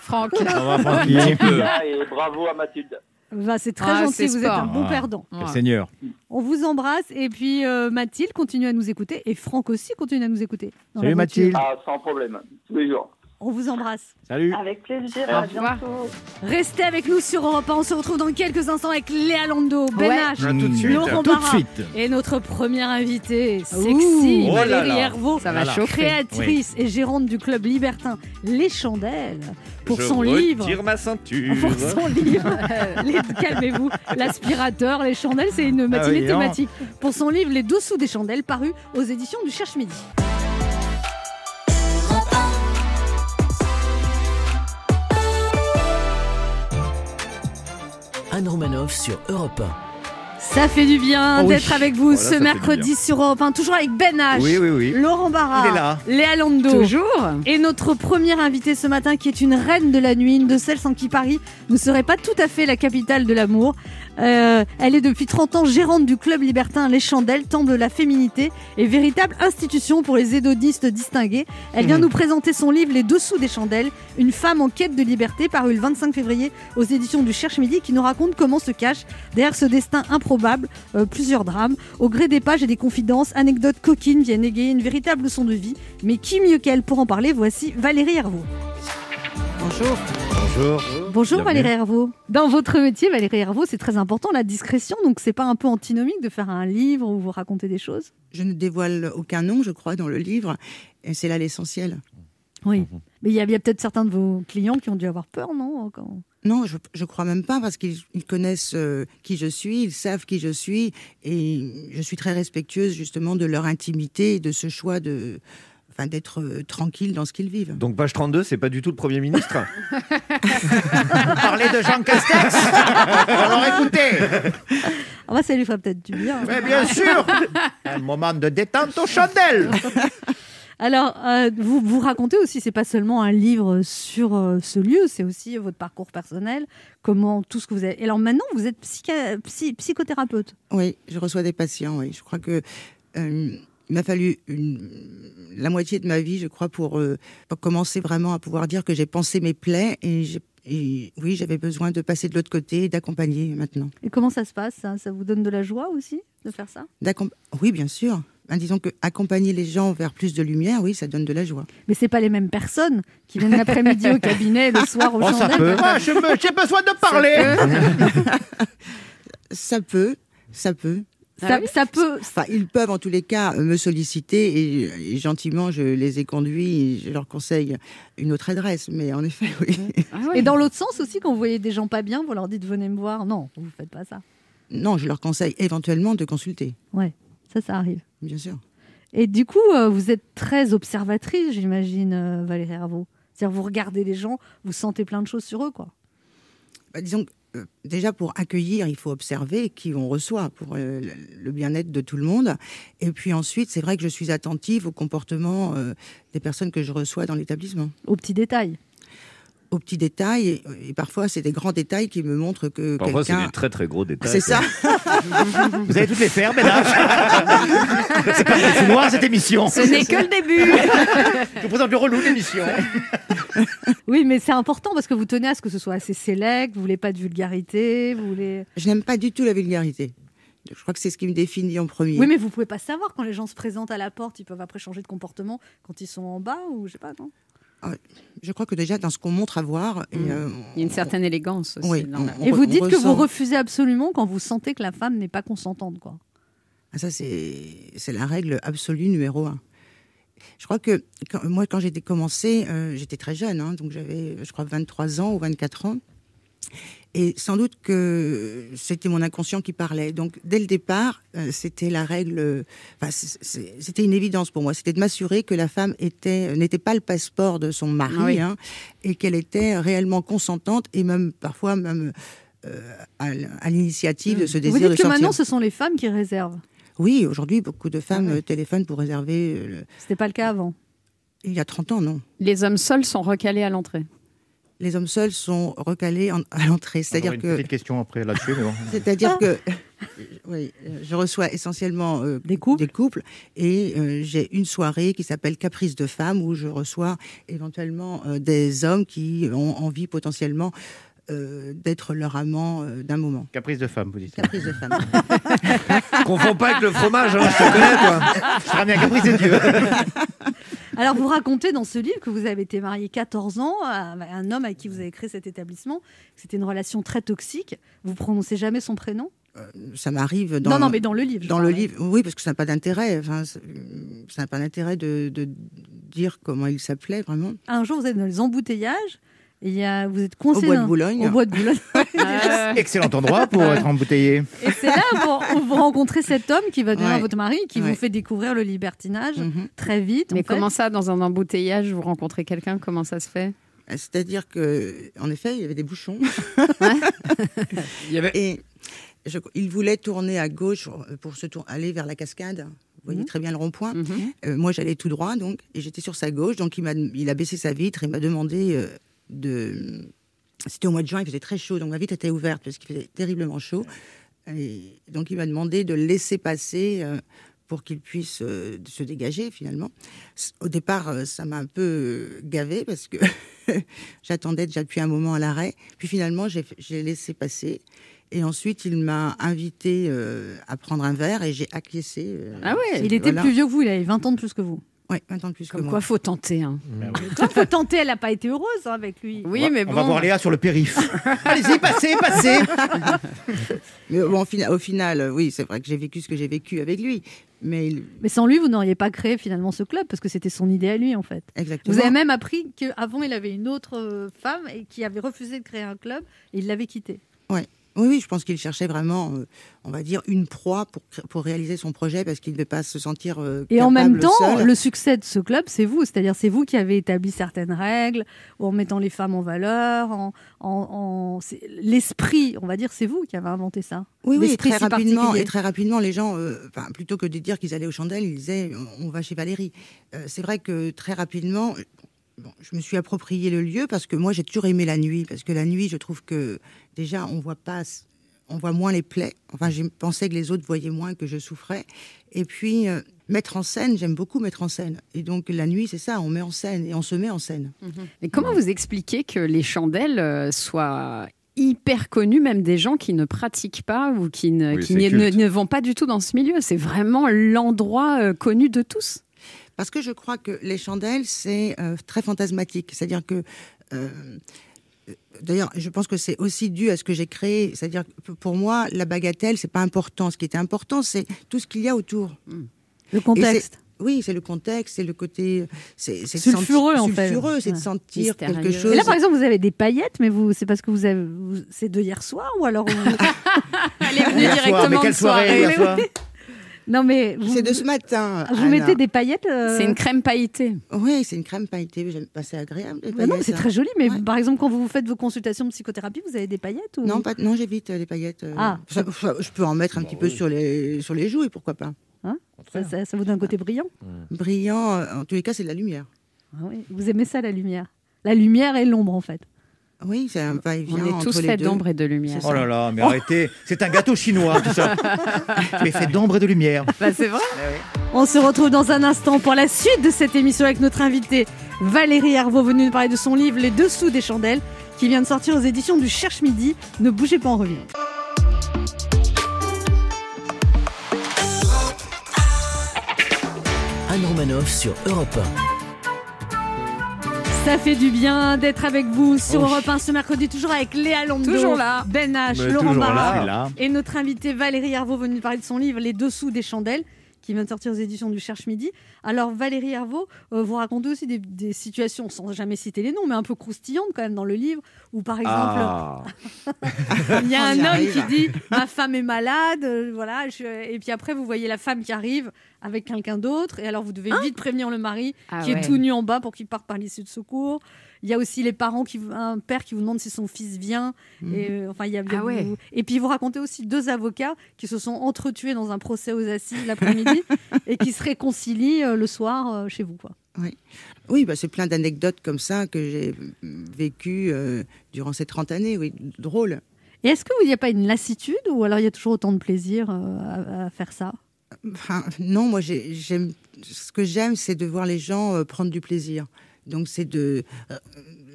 H: Franck.
E: Francky [LAUGHS]
I: et bravo à Mathilde.
D: Bah, c'est très
H: Ah,
D: gentil,
H: c'est
D: vous êtes un bon
E: Ah.
D: perdant.
E: Seigneur.
D: On vous embrasse et puis euh, Mathilde continue à nous écouter et Franck aussi continue à nous écouter.
E: Salut. Mathilde.
I: Ah, sans problème. Tous les jours.
D: On vous embrasse.
E: Salut.
J: Avec plaisir. À bientôt.
D: Restez avec nous sur Europe 1. On se retrouve dans quelques instants avec Léa Lando, Ben
H: Ouais.
D: H,
E: À tout de suite.
D: Laurent
E: Tout de
D: Barra
E: suite.
D: et notre première invitée,
H: Ouh.
D: sexy,
F: Oh là
D: Valérie. Hervaux,
H: Ça va
D: créatrice et gérante du club libertin Les Chandelles, pour
F: Je
D: son livre.
F: retire ma ceinture.
D: Pour son livre, [LAUGHS] calmez-vous, l'aspirateur, les chandelles, c'est une matinée
E: Ah oui, non.
D: thématique. Pour son livre Les dessous des chandelles, paru aux éditions du Cherche Midi.
C: Anne Romanoff sur Europe
D: Ça fait du bien
E: Oh oui.
D: d'être avec vous
F: Voilà,
D: ce mercredi sur Europe 1, toujours avec Ben H,
F: Oui, oui, oui.
D: Laurent Barra,
E: Il est là.
D: Léa Lando.
H: Toujours.
D: Et notre première invitée ce matin, qui est une reine de la nuit, une de celles sans qui Paris ne serait pas tout à fait la capitale de l'amour. Euh, elle est depuis 30 ans gérante du club libertin Les Chandelles, temple de la féminité et véritable institution pour les hédonistes distingués. Elle vient
E: Mhm.
D: nous présenter son livre Les Dessous des Chandelles, une femme en quête de liberté, paru le 25 février aux éditions du Cherche Midi, qui nous raconte comment se cache derrière ce destin improbable euh, plusieurs drames. Au gré des pages et des confidences, anecdotes coquines viennent égayer une véritable leçon de vie. Mais qui mieux qu'elle pour en parler? Voici Valérie Hervaux.
E: Bonjour.
F: Bonjour.
D: Bonjour
F: Bienvenue.
D: Valérie Hervaux. Dans votre métier, Valérie Hervaux, c'est très important la discrétion. Donc c'est pas un peu antinomique de faire un livre où vous racontez des choses?
K: Je ne dévoile aucun nom, je crois, dans le livre. Et c'est là l'essentiel.
D: Oui.
F: Mhm.
D: Mais il y a, peut-être certains de vos clients qui ont dû avoir peur, non quand-
K: Non, je, je crois même pas, parce qu'ils ils connaissent euh, qui je suis, ils savent qui je suis. Et je suis très respectueuse, justement, de leur intimité et de ce choix de. Enfin, d'être euh, tranquille dans ce qu'ils vivent.
F: Donc page 32, c'est pas du tout le Premier ministre. [LAUGHS] [LAUGHS]
E: Parler de Jean Castex. Alors écoutez,
D: Ah bah, ça lui ferait peut-être du bien.
E: mais bien sûr, [LAUGHS] un moment de détente aux chandelles.
D: Alors, euh, vous, vous racontez aussi, c'est pas seulement un livre sur euh, ce lieu, c'est aussi votre parcours personnel, comment tout ce que vous avez. Et alors maintenant, vous êtes psycha- psy- psychothérapeute.
K: Oui, je reçois des patients, oui. Je crois que. euh, il m'a fallu une- la moitié de ma vie, je crois, pour, euh, pour commencer vraiment à pouvoir dire que j'ai pensé mes plaies et, j'ai- et oui, j'avais besoin de passer de l'autre côté et d'accompagner maintenant.
D: Et comment ça se passe ça, Ça vous donne de la joie aussi de faire ça?
K: Oui, bien sûr. Ben, disons que accompagner les gens vers plus de lumière, oui, ça donne de la joie.
D: Mais c'est pas les mêmes personnes qui viennent l'après-midi au cabinet, le soir au
E: Oh, ça
D: chandelles.
E: peut. Ah, je me- J'ai besoin de parler. [LAUGHS]
K: Ça peut, ça peut.
D: Ça, ça peut.
K: Enfin, ils peuvent en tous les cas me solliciter et, et gentiment je les ai conduits et je leur conseille une autre adresse. Mais en effet, oui.
D: Et dans l'autre sens aussi, quand vous voyez des gens pas bien, vous leur dites venez me voir. Non, vous faites pas ça.
K: Non, je leur conseille éventuellement de consulter,
D: Ouais, ça, ça arrive.
K: bien sûr.
D: Et du coup, euh, vous êtes très observatrice, j'imagine, euh, Valérie Hervaux. C'est-à-dire, vous regardez les gens, vous sentez plein de choses sur eux, quoi.
K: Bah, disons que, déjà pour accueillir, il faut observer qui on reçoit pour euh, le, bien-être de tout le monde. Et puis ensuite, c'est vrai que je suis attentive au comportement euh, des personnes que je reçoais dans l'établissement.
D: Aux petits détails.
K: Aux petits détails, et, parfois c'est des grands détails qui me montrent que
F: Parfois, c'est
K: quelqu'un...
F: des très très gros détails.
K: C'est ça. [LAUGHS]
E: Vous allez toutes les faire, Bénage. [LAUGHS] C'est pas c'est noir cette émission.
H: Ce n'est que le début.
E: Je vous présente le relou de l'émission. [LAUGHS]
D: Oui, mais c'est important parce que vous tenez à ce que ce soit assez sélect, vous voulez pas de vulgarité, vous voulez...
K: Je n'aime pas du tout la vulgarité. Je crois que c'est ce qui me définit en premier.
D: Oui, mais vous pouvez pas savoir quand les gens se présentent à la porte, ils peuvent après changer de comportement quand ils sont en bas ou je sais pas, non?
K: Je crois que déjà dans ce qu'on montre à voir, et, euh,
H: Il y a une certaine élégance aussi.
K: Oui,
H: dans la-
K: on-
D: Et vous dites que vous refusez absolument quand vous sentez que la femme n'est pas consentante, quoi.
K: Ah, Ça, c'est c'est la règle absolue numéro un. Je crois que quand- moi, quand j'étais commencé, euh, j'étais très jeune, hein, donc j'avais, je crois, 23 ans ou 24 ans. Et sans doute que c'était mon inconscient qui parlait. Donc, dès le départ, euh, c'était la règle. euh, enfin, c'était une évidence pour moi. C'était de m'assurer que la femme était n'était pas le passeport de son mari,
H: oui.
K: hein, et qu'elle était réellement consentante et même parfois même euh, à, l'initiative de ce
D: Vous
K: désir
D: dites
K: de
D: que
K: sortir.
D: maintenant, ce sont les femmes qui réservent.
K: Oui, aujourd'hui, beaucoup de femmes
D: Ah ouais.
K: euh, téléphonent pour réserver. euh, le-
D: C'était pas le cas avant.
K: Il y a 30 ans, non.
H: Les hommes seuls sont recalés à l'entrée.
K: Les hommes seuls sont recalés en- à l'entrée. C'est-à-dire
E: une
K: que,
E: petite question après là-dessus, mais bon. [LAUGHS]
K: c'est-à-dire que, oui, euh, je reçois essentiellement euh,
D: Des couples
K: et euh, j'ai une soirée qui s'appelle Caprice de femmes où je reçois éventuellement euh, des hommes qui ont envie potentiellement euh, d'être leur amant euh, d'un moment.
E: Caprice de femme, vous dites.
K: Caprice de femmes. [LAUGHS]
F: Confonds pas avec le fromage, hein, je te connais, toi.
E: Je ramène un caprice de Dieu. [LAUGHS]
D: Alors, vous racontez dans ce livre que vous avez été marié 14 ans à un homme avec qui vous avez créé cet établissement. C'était une relation très toxique. Vous prononcez jamais son prénom?
K: Ça m'arrive dans.
D: Non, non, mais dans le livre.
K: Dans le livre, oui, parce que ça n'a pas d'intérêt. Enfin, ça n'a pas d'intérêt de, de dire comment il s'appelait vraiment.
D: Un jour, vous êtes dans les embouteillages. Il y a, vous êtes coincé
K: Au bois de Boulogne.
D: Au bois de Boulogne. [LAUGHS]
H: Euh, [LAUGHS]
E: Excellent endroit pour être embouteillé.
D: Et c'est là où vous rencontrez cet homme qui va devenir
K: Ouais.
D: votre mari, qui
K: Ouais.
D: vous fait découvrir le libertinage
K: Mhm.
D: très vite.
H: mais
D: en fait.
H: comment ça, dans un embouteillage, vous rencontrez quelqu'un Comment ça se fait?
K: C'est-à-dire que, en effet, il y avait des bouchons. [LAUGHS]
F: Il y avait...
K: Et je- il voulait tourner à gauche pour se tour- aller vers la cascade. Vous voyez
D: Mhm.
K: très bien le rond-point.
H: Mhm.
K: Euh, moi, j'allais tout droit, donc, et j'étais sur sa gauche. Donc, il a baissé sa vitre et m'a demandé euh, de. C'était au mois de juin, il faisait très chaud, donc ma vitre était ouverte parce qu'il faisait terriblement chaud. Et donc, il m'a demandé de le laisser passer euh, pour qu'il puisse euh, se dégager, finalement. Au départ, euh, ça m'a un peu gavé parce que [LAUGHS] j'attendais déjà depuis un moment à l'arrêt. Puis finalement, j'ai, laissé passer. Et ensuite, il m'a invité à prendre un verre et j'ai acquiescé.
H: Ah ouais
D: Il était
K: Voilà.
D: plus vieux que vous, il avait 20 ans de plus que vous.
K: Ouais, 20 ans de plus que
H: Comme
K: moi.
H: quoi, faut tenter. hein.
D: Toi, faut tenter, elle n'a pas été heureuse hein, avec lui.
H: Oui,
E: on va,
H: mais
E: on
H: bon.
E: va voir Léa sur le périph. [LAUGHS] Allez-y, passez, passez. [LAUGHS]
K: Mais bon, au, fina- au final, euh, oui, c'est vrai que j'ai vécu ce que j'ai vécu avec lui. Mais il-
D: Mais sans lui, vous n'auriez pas créé finalement ce club parce que c'était son idée à lui en fait.
K: exactement.
D: Vous avez même appris qu'avant il avait une autre euh, femme et qui avait refusé de créer un club et il l'avait quitté.
K: Oui, oui, je pense qu'il cherchait vraiment, euh, on va dire, une proie pour, pour réaliser son projet parce qu'il ne devait pas se sentir. euh,
D: Et en même temps,
K: seul.
D: le succès de ce club, c'est vous. C'est-à-dire, c'est vous qui avez établi certaines règles en mettant les femmes en valeur, en, en, en- c'est- l'esprit, on va dire, c'est vous qui avez inventé ça.
K: Oui, oui, et très
D: si
K: rapidement, et très rapidement, les gens, euh, enfin, plutôt que de dire qu'ils allaient aux chandelles, ils disaient on, va chez Valérie. Euh, c'est vrai que très rapidement, bon, je me suis approprié le lieu parce que moi j'ai toujours aimé la nuit parce que la nuit, je trouve que déjà on voit pas, on voit moins les plaies. Enfin, je pensais que les autres voyaient moins que je souffrais. Et puis euh, mettre en scène, j'aime beaucoup mettre en scène. Et donc la nuit, c'est ça, on met en scène et on se met en scène.
H: Mais comment vous expliquez que les chandelles euh, soient hyper connues, même des gens qui ne pratiquent pas ou qui ne,
F: Oui,
H: qui ne vont pas du tout dans ce milieu? C'est vraiment l'endroit euh, connu de tous?
K: Parce que je crois que les chandelles, c'est euh, très fantasmatique. C'est-à-dire que. euh, D'ailleurs, je pense que c'est aussi dû à ce que j'ai créé. C'est-à-dire que pour moi, la bagatelle, c'est pas important. Ce qui était important, c'est tout ce qu'il y a autour.
D: Le contexte.
K: Oui, c'est le contexte, c'est le côté. C'est
D: Sulfureux, en fait.
K: Sulfureux, c'est de sentir
H: Mystérieux.
K: quelque chose.
D: Et là, par exemple, vous avez des paillettes, mais vous, c'est parce que vous avez, c'est de hier soir ou alors vous- [LAUGHS]
H: Elle est venue
E: Hier soir, mais
H: directement
E: quelle
H: de soirée.
E: soirée hier soir?
D: Non, mais vous,
K: C'est de ce matin.
D: vous
K: Anna.
D: mettez des paillettes. euh,
H: C'est une crème pailletée.
K: Oui, c'est une crème pailletée. J'aime pas, c'est agréable. les
D: Bah non, c'est
K: hein.
D: très joli. Mais
K: Ouais.
D: par exemple, quand vous faites vos consultations de psychothérapie, vous avez des paillettes ou...
K: Non, pas, non j'évite euh, les paillettes. euh,
D: Ah.
K: ça- ça- je peux en mettre un petit peu sur les, sur les joues, et pourquoi pas.
D: ça, ça- ça vous donne un côté brillant?
K: Brillant, en tous les cas, c'est de la lumière.
D: Ah oui, Vous aimez ça, la lumière? La lumière et l'ombre, en fait.
K: Oui, c'est un va-et-vient
H: On est tous faits d'ombre et de lumière.
E: Oh là là, mais arrêtez. C'est un gâteau chinois, tout ça. [LAUGHS] Mais fait d'ombre et de lumière. [LAUGHS]
H: Bah, c'est vrai.
D: On se retrouve dans un instant pour la suite de cette émission avec notre invitée Valérie Hervaux, venue nous parler de son livre Les Dessous des Chandelles, qui vient de sortir aux éditions du Cherche Midi. Ne bougez pas, on revient.
C: Anne Romanoff sur Europe
D: Ça fait du bien d'être avec vous sur Europe 1 ce mercredi, toujours avec Léa Londo,
H: Toujours là.
D: Ben H,
F: Mais
D: Laurent Barra,
E: là.
D: et notre invitée Valérie Hervaux venue nous parler de son livre Les Dessous des Chandelles qui vient de sortir aux éditions du Cherche Midi. Alors Valérie Hervaux, euh, vous racontez aussi des, des situations, sans jamais citer les noms, mais un peu croustillantes quand même dans le livre, où par exemple
F: Ah, [LAUGHS]
D: il y a un homme
K: arrive.
D: qui dit ma femme est malade, euh, voilà, je- et puis après vous voyez la femme qui arrive avec quelqu'un d'autre, et alors vous devez vite prévenir le mari
H: Ah
D: qui
H: ouais.
D: est tout nu en bas pour qu'il parte par l'issue de secours. Il y a aussi les parents qui, un père qui vous demande si son fils vient. Et, euh, enfin, il y a,
H: Ah ouais.
D: vous- et puis vous racontez aussi deux avocats qui se sont entretués dans un procès aux assises l'après-midi [LAUGHS] et qui se réconcilient euh, le soir euh, chez vous. Quoi.
K: Oui, bah, c'est plein d'anecdotes comme ça que j'ai vécues euh, durant ces 30 années, oui, drôles.
D: Et est-ce qu'il n'y a pas une lassitude ou alors il y a toujours autant de plaisir euh, à, à faire ça?
K: Enfin, non, moi, j'ai- j'aime. Ce que j'aime, c'est de voir les gens euh, prendre du plaisir. Donc, c'est de euh,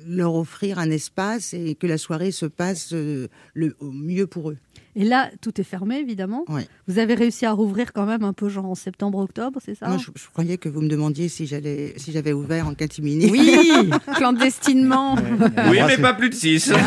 K: leur offrir un espace et que la soirée se passe euh, le, au mieux pour eux.
D: Et là, tout est fermé, évidemment. Vous avez réussi à rouvrir quand même un peu, genre en septembre, octobre, c'est ça?
K: Moi, je, je croyais que vous me demandiez si j'allais, si j'avais ouvert en catimini.
H: Oui, [LAUGHS] clandestinement.
F: Oui, mais pas plus de 6. [LAUGHS]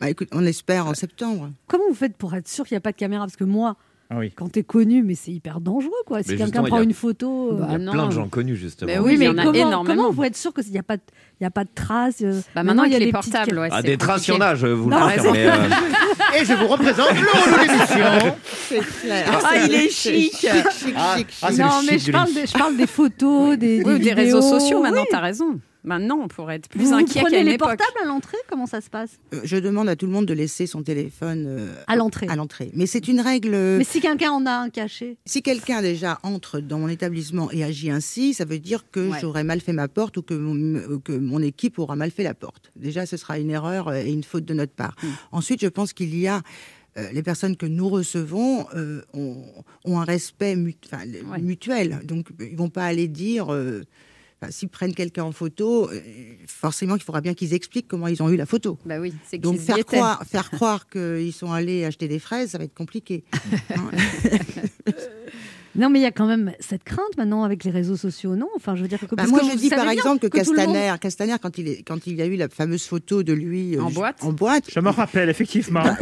K: Bah, écoute, on espère en septembre.
D: Comment vous faites pour être sûr qu'il n'y a pas de caméra? Parce que moi,
E: Ah oui.
D: quand t'es connu, mais c'est hyper dangereux, quoi. Si
F: Mais
D: quelqu'un prend
F: a-
D: une photo. euh,
H: Bah,
F: Il y a
H: non.
F: plein de gens connus, justement.
H: Mais oui, mais il y en a
D: comment,
H: énormément.
D: Comment vous êtes sûr qu'il n'y a, pas de- il y a pas de traces euh,
H: Bah maintenant,
D: il y a
H: les
D: des petites
H: portables,
D: ca-
H: ouais,
F: Ah, des traces, il y en a, je vous le
D: Non,
F: confirme. mais, euh, [LAUGHS]
E: Et je vous représente le relou d'émission. [LAUGHS]
K: C'est clair.
H: Ah, il est chic.
K: chic,
E: Ah,
K: chic,
E: ah,
D: Non, mais je parle,
E: l'émission.
D: des, je parle des photos, des,
H: réseaux sociaux, maintenant, t'as raison. Maintenant, on pourrait être plus
D: Vous, vous
H: inquiet qu'à
D: prenez les
H: époque.
D: portables à l'entrée Comment ça se passe?
K: Euh, Je demande à tout le monde de laisser son téléphone euh,
D: À l'entrée.
K: à l'entrée. Mais c'est une règle. euh,
D: Mais si quelqu'un en a un caché
K: Si quelqu'un déjà entre dans mon établissement et agit ainsi, ça veut dire que
H: Ouais.
K: j'aurais mal fait ma porte ou que mon, que mon équipe aura mal fait la porte. Déjà, ce sera une erreur et une faute de notre part. Ensuite, je pense qu'il y a euh, les personnes que nous recevons euh, ont, ont un respect
H: Ouais.
K: mutuel. Donc, ils vont pas aller dire. euh, enfin, S'ils prennent quelqu'un en photo, euh, forcément, il faudra bien qu'ils expliquent comment ils ont eu la photo.
H: Bah oui, c'est
K: Donc faire
H: étaient.
K: croire, faire croire qu'ils sont allés acheter des fraises, ça va être compliqué. [LAUGHS] Hein.
D: Non, mais il y a quand même cette crainte maintenant avec les réseaux sociaux, non? Enfin, je veux dire que
K: Bah, moi,
D: que
K: je dis par exemple que,
D: monde-
K: Castaner, Castaner quand, il est, quand il y a eu la fameuse photo de lui euh,
H: En boîte
K: en boîte,
E: Je me rappelle, effectivement. [LAUGHS]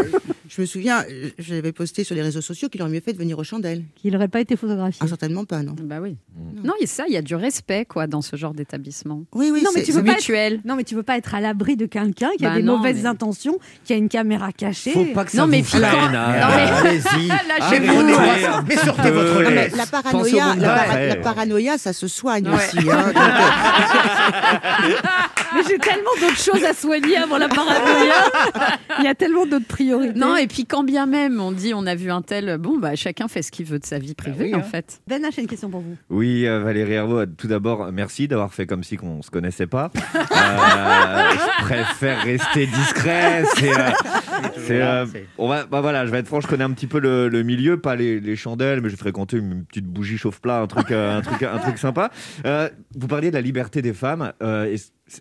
K: je me souviens, euh, j'avais posté sur les réseaux sociaux qu'il aurait mieux fait de venir aux chandelles.
D: qu'il n'aurait pas été photographié.
K: Ah, certainement pas, non.
H: Bah oui. Non, il y a ça, il y a du respect quoi dans ce genre d'établissement.
K: Oui, oui,
D: Non, mais
K: c'est-
D: tu veux pas être-
H: mutuel.
D: Non, mais tu veux pas être à l'abri de quelqu'un qui a
H: Bah
D: des
H: non,
D: mauvaises
H: mais-
D: intentions, qui a une caméra cachée.
F: Faut pas que ça
H: Non, mais
F: vous
H: puis quand-
F: freine.
H: Non,
F: hein.
H: mais-
E: Allez-y.
H: Lâchez-vous.
E: Mais. Mais sortez votre
F: Euh,
K: Non, mais
E: lait.
K: la paranoïa, la, para- la paranoïa, ça se soigne
H: Ouais.
K: aussi. hein. Euh, [LAUGHS]
D: Mais j'ai tellement d'autres choses à soigner avant la paranoïa. Il y a tellement d'autres priorités.
H: Non, et puis quand bien même on dit on a vu un tel, bon bah chacun fait ce qu'il veut de sa vie privée
E: oui,
H: en
E: hein.
H: fait.
D: Ben H, j'ai une question pour vous.
F: Oui, euh, Valérie Herveau, tout d'abord, merci d'avoir fait comme si qu'on se connaissait pas. [LAUGHS] Euh, je préfère rester discret. C'est, euh, [LAUGHS] c'est, euh, on va, bah voilà, je vais être franc, je connais un petit peu le, le milieu, pas les, les chandelles, mais j'ai fréquenté une petite bougie chauffe-plat, un truc, un truc, un truc sympa. Euh, vous parliez de la liberté des femmes. euh,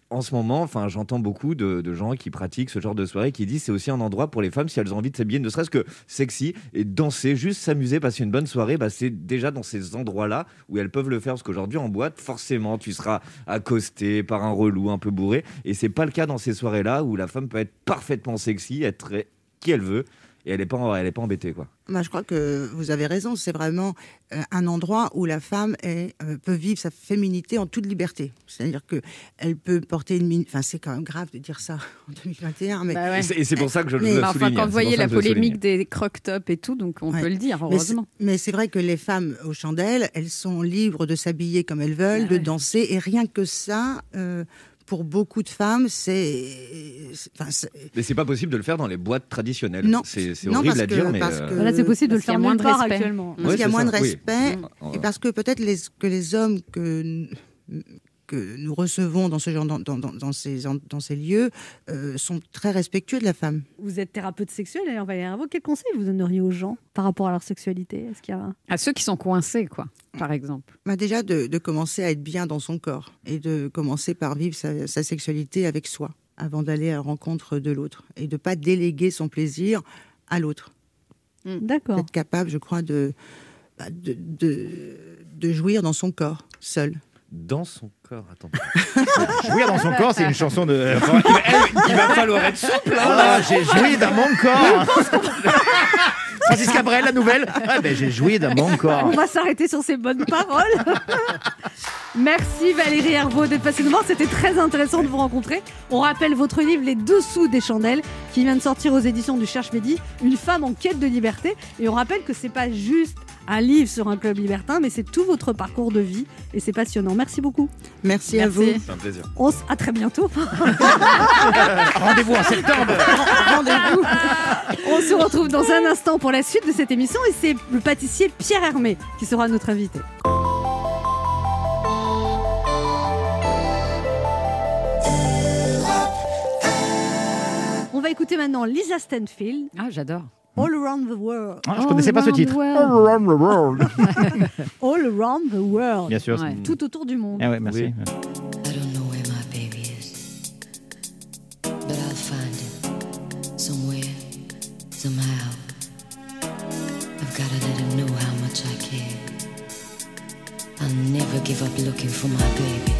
F: en ce moment, enfin, j'entends beaucoup de, gens qui pratiquent ce genre de soirée qui disent c'est aussi un endroit pour les femmes si elles ont envie de s'habiller, ne serait-ce que sexy et danser, juste s'amuser, passer une bonne soirée. Bah, c'est déjà dans ces endroits-là où elles peuvent le faire parce qu'aujourd'hui en boîte, forcément, tu seras accosté par un relou un peu bourré et c'est pas le cas dans ces soirées-là où la femme peut être parfaitement sexy, être qui elle veut et elle est pas, elle est pas embêtée quoi.
K: Bah, je crois que vous avez raison. C'est vraiment euh, un endroit où la femme est, euh, peut vivre sa féminité en toute liberté. C'est-à-dire que elle peut porter une mine. Enfin, c'est quand même grave de dire ça [LAUGHS] en 2021, mais
H: Bah ouais.
F: Et c'est- Et c'est pour ça que je
K: Mais-
F: le
H: Bah,
F: souligne.
H: enfin, quand vous voyez la polémique des croc top et tout, donc on
K: Ouais.
H: peut le dire, heureusement.
K: Mais c'est vrai que les femmes aux chandelles, elles sont libres de s'habiller comme elles veulent,
H: Ah
K: de
H: ouais.
K: danser, et rien que ça, euh, pour beaucoup de femmes, c'est. enfin,
F: Mais c'est pas possible de le faire dans les boîtes traditionnelles.
K: Non.
F: C'est horrible
K: parce
F: à
K: que-
F: dire, mais.
K: parce
F: euh,
K: que-
D: Voilà, c'est possible de le
H: Parce qu'il y a
D: faire
H: moins de respect.
D: actuellement.
K: Parce
F: Ouais,
K: qu'il y a moins
F: ça,
K: de respect,
F: Mmh.
K: et parce que peut-être les, que les hommes que, que nous recevons dans, ce genre, dans, dans, dans- dans ces, dans ces lieux euh, sont très respectueux de la femme.
D: Vous êtes thérapeute sexuel, d'ailleurs, Valérie Herveau. Quel conseil vous donneriez aux gens par rapport à leur sexualité? Est-ce qu'il y a...
H: À ceux qui sont coincés, quoi, par exemple.
K: Bah déjà, de, de commencer à être bien dans son corps et de commencer par vivre sa, sa sexualité avec soi avant d'aller à la rencontre de l'autre et de pas déléguer son plaisir à l'autre.
D: D'accord.
K: Être capable, je crois, de, bah, de, de, de jouir dans son corps, seul.
F: Dans son corps, attends. [LAUGHS]
E: Jouir dans son corps, c'est une chanson de. [LAUGHS]
F: Il va falloir être souple. hein.
E: Ah, j'ai joui dans mon corps. [LAUGHS] Francis Cabrel, la nouvelle. Ah, ben, j'ai joui dans mon corps.
D: On va s'arrêter sur ces bonnes paroles. Merci Valérie Herveau d'être passée nous voir. C'était très intéressant de vous rencontrer. On rappelle votre livre Les Dessous des chandelles qui vient de sortir aux éditions du Cherche Midi, une femme en quête de liberté. Et on rappelle que c'est pas juste un livre sur un club libertin, mais c'est tout votre parcours de vie et c'est passionnant. Merci beaucoup.
K: Merci, à vous.
F: C'est un plaisir.
D: On s- à très bientôt. [LAUGHS]
E: Rendez-vous en septembre. [LAUGHS]
D: Rendez-vous. On se retrouve dans un instant pour la suite de cette émission et c'est le pâtissier Pierre Hermé qui sera notre invité. On va écouter maintenant Lisa Stanfield,
H: Ah, j'adore.
D: All Around the World.
E: Ah, je ne connaissais pas ce titre.
D: All Around the World. [LAUGHS] All Around the World.
E: Bien sûr.
H: Ouais.
D: Tout autour du monde.
E: Ah ouais, merci. Oui.
B: I don't know where my baby is, but I'll find him somewhere, somehow. I've gotta let him know how much I care. I'll never give up looking for my baby.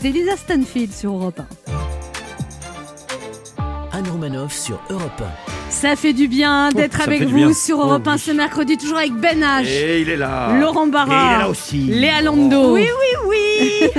D: C'était Lisa Stanfield sur Europe 1.
C: Anne Roumanoff sur Europe 1.
D: Ça fait du bien d'être
F: oh,
D: avec vous sur Europe 1 ce mercredi, toujours avec Ben H.
F: Et il est là.
D: Laurent Barra.
E: Il est là aussi.
D: Léa Lando.
H: Oui, oui, oui.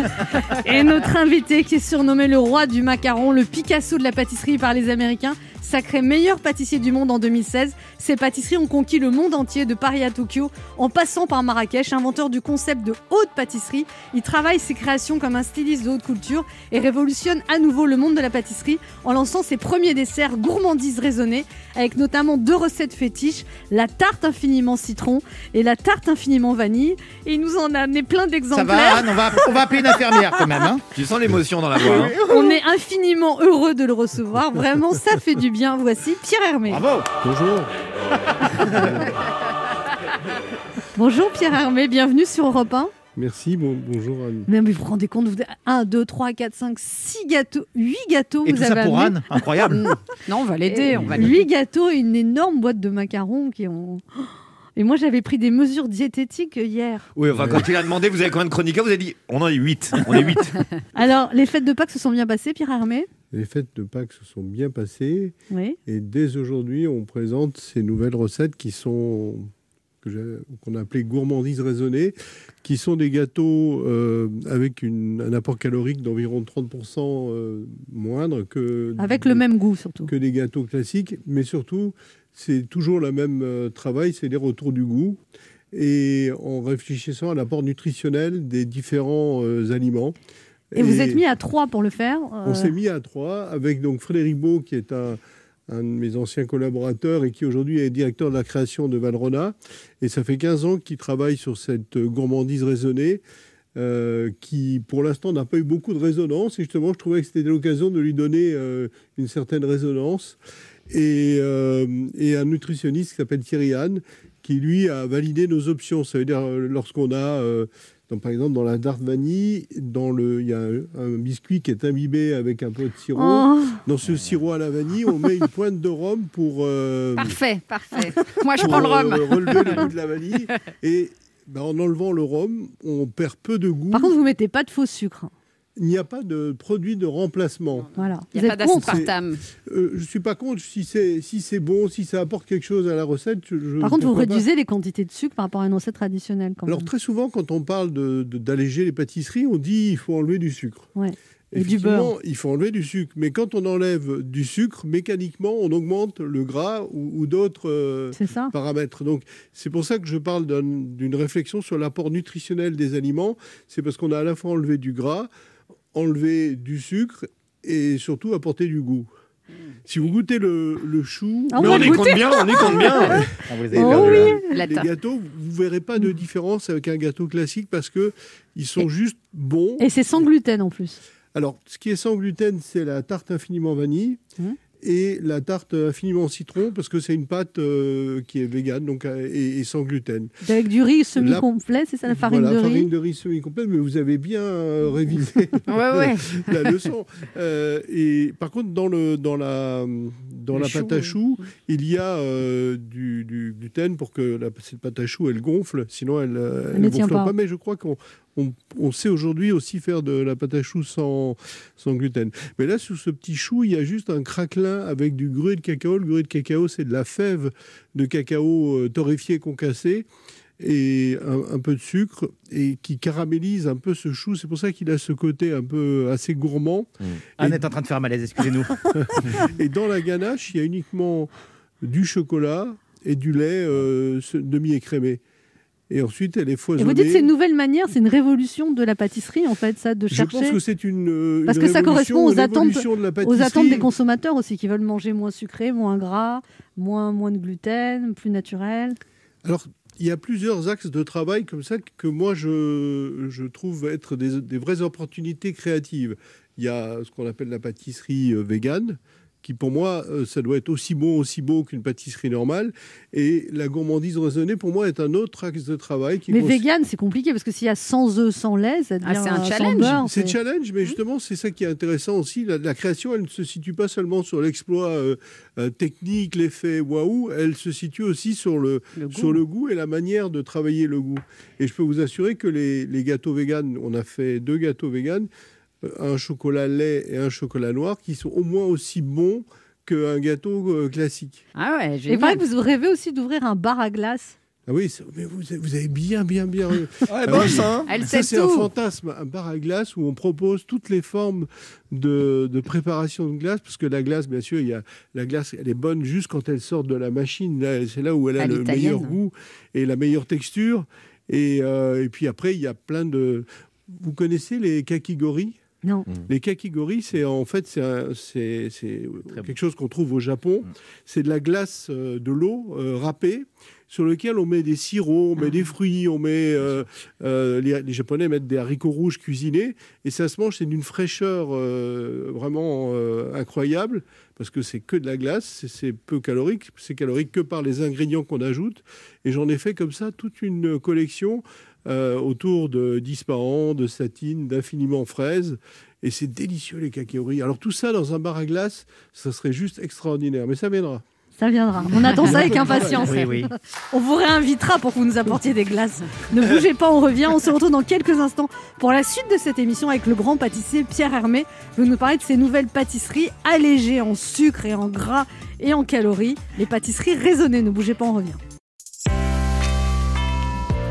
H: [LAUGHS]
D: et notre invité qui est surnommé le roi du macaron, le Picasso de la pâtisserie par les Américains, Sacré meilleur pâtissier du monde en 2016, ses pâtisseries ont conquis le monde entier de Paris à Tokyo en passant par Marrakech. Inventeur du concept de haute pâtisserie, il travaille ses créations comme un styliste de haute culture et révolutionne à nouveau le monde de la pâtisserie en lançant ses premiers desserts gourmandises raisonnées avec notamment deux recettes fétiches, la tarte infiniment citron et la tarte infiniment vanille. Et il nous en a amené plein d'exemplaires.
E: Ça va, on va, on va appeler une infirmière quand même. Hein.
F: Tu sens l'émotion dans la voix. Hein.
D: On est infiniment heureux de le recevoir. Vraiment, ça fait du bien bien, voici Pierre Hermé.
E: Bravo
L: Bonjour [LAUGHS]
D: Bonjour Pierre Hermé, bienvenue sur Europe 1.
L: Merci, bon, bonjour Anne.
D: Mais, vous vous rendez compte, vous, 1, 2, 3, 4, 5, 6 gâteaux, 8 gâteaux
E: et
D: vous
E: tout
D: avez ça
E: pour
D: amené.
E: Anne, incroyable [LAUGHS]
H: Non, on va l'aider.
D: 8 gâteaux et une énorme boîte de macarons qui ont... Et moi, j'avais pris des mesures diététiques hier.
F: Oui, enfin, quand il a demandé, vous avez combien de chroniqueurs Vous avez dit, on en est 8. On est 8. [LAUGHS]
D: Alors, les fêtes de Pâques se sont bien passées, Pierre Armé
L: les fêtes de Pâques se sont bien passées
D: Oui.
L: et dès aujourd'hui, on présente ces nouvelles recettes qui sont qu'on a appelées gourmandises raisonnées, qui sont des gâteaux euh, avec une- un apport calorique d'environ 30% euh, moindre que
D: Avec le même goût, surtout.
L: que des gâteaux classiques, mais surtout, c'est toujours le même euh, travail, c'est les retours du goût. Et en réfléchissant à l'apport nutritionnel des différents aliments.
D: Et, vous êtes mis à 3 pour le faire. euh,
L: On s'est mis à trois avec donc Frédéric Beau, qui est un, un de mes anciens collaborateurs et qui aujourd'hui est directeur de la création de Valrona. Et ça fait 15 ans qu'il travaille sur cette gourmandise raisonnée. euh, qui pour l'instant n'a pas eu beaucoup de résonance et justement je trouvais que c'était l'occasion de lui donner euh, une certaine résonance et, euh, et un nutritionniste qui s'appelle Thierry Anne qui lui a validé nos options ça veut dire euh, lorsqu'on a dans- par exemple, dans la tarte vanille, dans le, il y a un, un biscuit qui est imbibé avec un peu de sirop.
H: Oh.
L: Dans ce sirop à la vanille, on met une pointe de rhum pour, euh,
H: Parfait, parfait. [LAUGHS] Moi, je
L: pour,
H: prends le rhum.
L: euh, relever le goût de la vanille. Et ben, en enlevant le rhum, on perd peu de goût.
D: Par contre, vous mettez pas de faux sucre.
L: Il n'y a pas de produit de remplacement.
D: Voilà.
H: Il
D: Vous
H: n'y a
D: êtes
H: pas d'aspartame.
L: Euh, je suis pas contre si c'est si c'est bon, si ça apporte quelque chose à la recette. je- je-
D: Par contre, vous
L: pas.
D: réduisez les quantités de sucre par rapport à une recette traditionnelle. Quand
L: Alors
D: même.
L: très souvent, quand on parle de- de- d'alléger les pâtisseries, on dit il faut enlever du sucre.
D: Ouais. Et du
L: Effectivement,
D: beurre.
L: il faut enlever du sucre. Mais quand on enlève du sucre, mécaniquement, on augmente le gras ou, ou d'autres euh,
D: C'est ça.
L: paramètres. Donc, c'est pour ça que je parle d'un- d'une réflexion sur l'apport nutritionnel des aliments. C'est parce qu'on a à la fois enlevé du gras, enlevé du sucre et surtout apporté du goût. Si vous goûtez le, le chou,
D: Ah, on Mais on y compte bien,
F: on y compte bien. [LAUGHS]
L: Ah,
E: vous les
D: avez Oh oui.
L: les gâteaux, vous verrez pas de différence avec un gâteau classique parce que ils sont juste bons.
D: Et c'est sans gluten en plus.
L: Alors, ce qui est sans gluten, c'est la tarte infiniment vanille
D: Mhm.
L: Et la tarte infiniment citron, parce que c'est une pâte euh, qui est végane donc, euh, et, et sans gluten.
D: Avec du riz semi-complet, c'est ça la farine
L: Voilà,
D: de riz
L: farine de riz semi-complète, mais vous avez bien euh, révisé [LAUGHS]
H: Ouais, ouais. [LAUGHS]
L: la leçon. Euh, et par contre, dans, le, dans la, dans
H: Le
L: la
H: chou,
L: pâte à
H: oui.
L: choux, il y a euh, du, du gluten pour que la, cette pâte à choux, elle gonfle, sinon elle euh,
D: ne
L: gonfle
D: pas.
L: pas. Mais je crois qu'on on, on sait aujourd'hui aussi faire de la pâte à choux sans, sans gluten. Mais là, sous ce petit chou, il y a juste un craquelin avec du gruau de cacao. Le gruau de cacao, c'est de la fève de cacao euh, torréfié concassé et un, un peu de sucre et qui caramélise un peu ce chou. C'est pour ça qu'il a ce côté un peu assez gourmand.
E: Anne est en train de faire un malaise, excusez-nous. [LAUGHS]
L: Et dans la ganache, il y a uniquement du chocolat et du lait euh, demi-écrémé. Et ensuite, elle est
D: Et
L: foisonnée.
D: vous dites que c'est une nouvelle manière, c'est une révolution de la pâtisserie en fait, ça, de
L: Je
D: chercher.
L: pense que c'est une, euh,
D: Parce
L: une
D: que ça correspond aux attentes,
L: de
D: aux attentes des consommateurs aussi, qui veulent manger moins sucré, moins gras, moins, moins de gluten, plus naturel.
L: Alors, il y a plusieurs axes de travail comme ça que moi, je, je trouve être des, des vraies opportunités créatives. Il y a ce qu'on appelle la pâtisserie euh, végane, qui pour moi, euh, ça doit être aussi bon, aussi beau qu'une pâtisserie normale. Et la gourmandise raisonnée, pour moi, est un autre axe de travail. Qui
D: Mais
L: consiste-
D: vegan, c'est compliqué parce que s'il y a sans œufs, sans lait, ça devient
H: Ah, c'est un challenge.
D: beurre,
L: C'est challenge, mais justement, c'est ça qui est intéressant aussi. La, la création, elle ne se situe pas seulement sur l'exploit euh, euh, technique, l'effet waouh, elle se situe aussi sur le, sur le goût et la manière de travailler le goût. Et je peux vous assurer que les, les gâteaux véganes, on a fait deux gâteaux véganes, un chocolat lait et un chocolat noir, qui sont au moins aussi bons qu'un gâteau euh, classique.
H: Ah ouais,
D: pareil que vous rêvez aussi d'ouvrir un bar à glace.
L: Ah oui, mais vous, avez- vous avez bien, bien, bien. [LAUGHS]
F: Ah,
L: Ah
F: hein.
H: Elle
L: Ça,
H: sait
L: c'est un fantasme, un bar à glace où on propose toutes les formes de, de préparation de glace, parce que la glace, bien sûr, il y a, la glace, elle est bonne juste quand elle sort de la machine. Là, c'est là où elle a
H: À
L: le meilleur goût et la meilleure texture. Et, euh, et puis après, il y a plein de. Vous connaissez les kakigori?
D: Non.
L: les kakigori, c'est en fait c'est quelque chose qu'on trouve au Japon. C'est de la glace euh, de l'eau euh, râpée sur lequel on met des sirops, on met des fruits, on met euh, euh, les, les Japonais mettent des haricots rouges cuisinés et ça se mange. C'est d'une fraîcheur euh, vraiment euh, incroyable parce que c'est que de la glace, c'est- c'est peu calorique, c'est calorique que par les ingrédients qu'on ajoute. Et j'en ai fait comme ça toute une collection euh, autour de d'ispahan, de satine, d'infiniment fraise. Et c'est délicieux les cacahuètes. Alors tout ça dans un bar à glace, ça serait juste extraordinaire. Mais ça viendra.
D: Ça viendra. On attend ça avec [LAUGHS] impatience.
L: Oui, oui.
D: On vous réinvitera pour que vous nous apportiez des glaces. Ne bougez pas, on revient. On se retrouve dans quelques instants pour la suite de cette émission avec le grand pâtissier Pierre Hermé. Il va nous parler de ses nouvelles pâtisseries allégées en sucre et en gras et en calories. Les pâtisseries raisonnées. Ne bougez pas, on revient.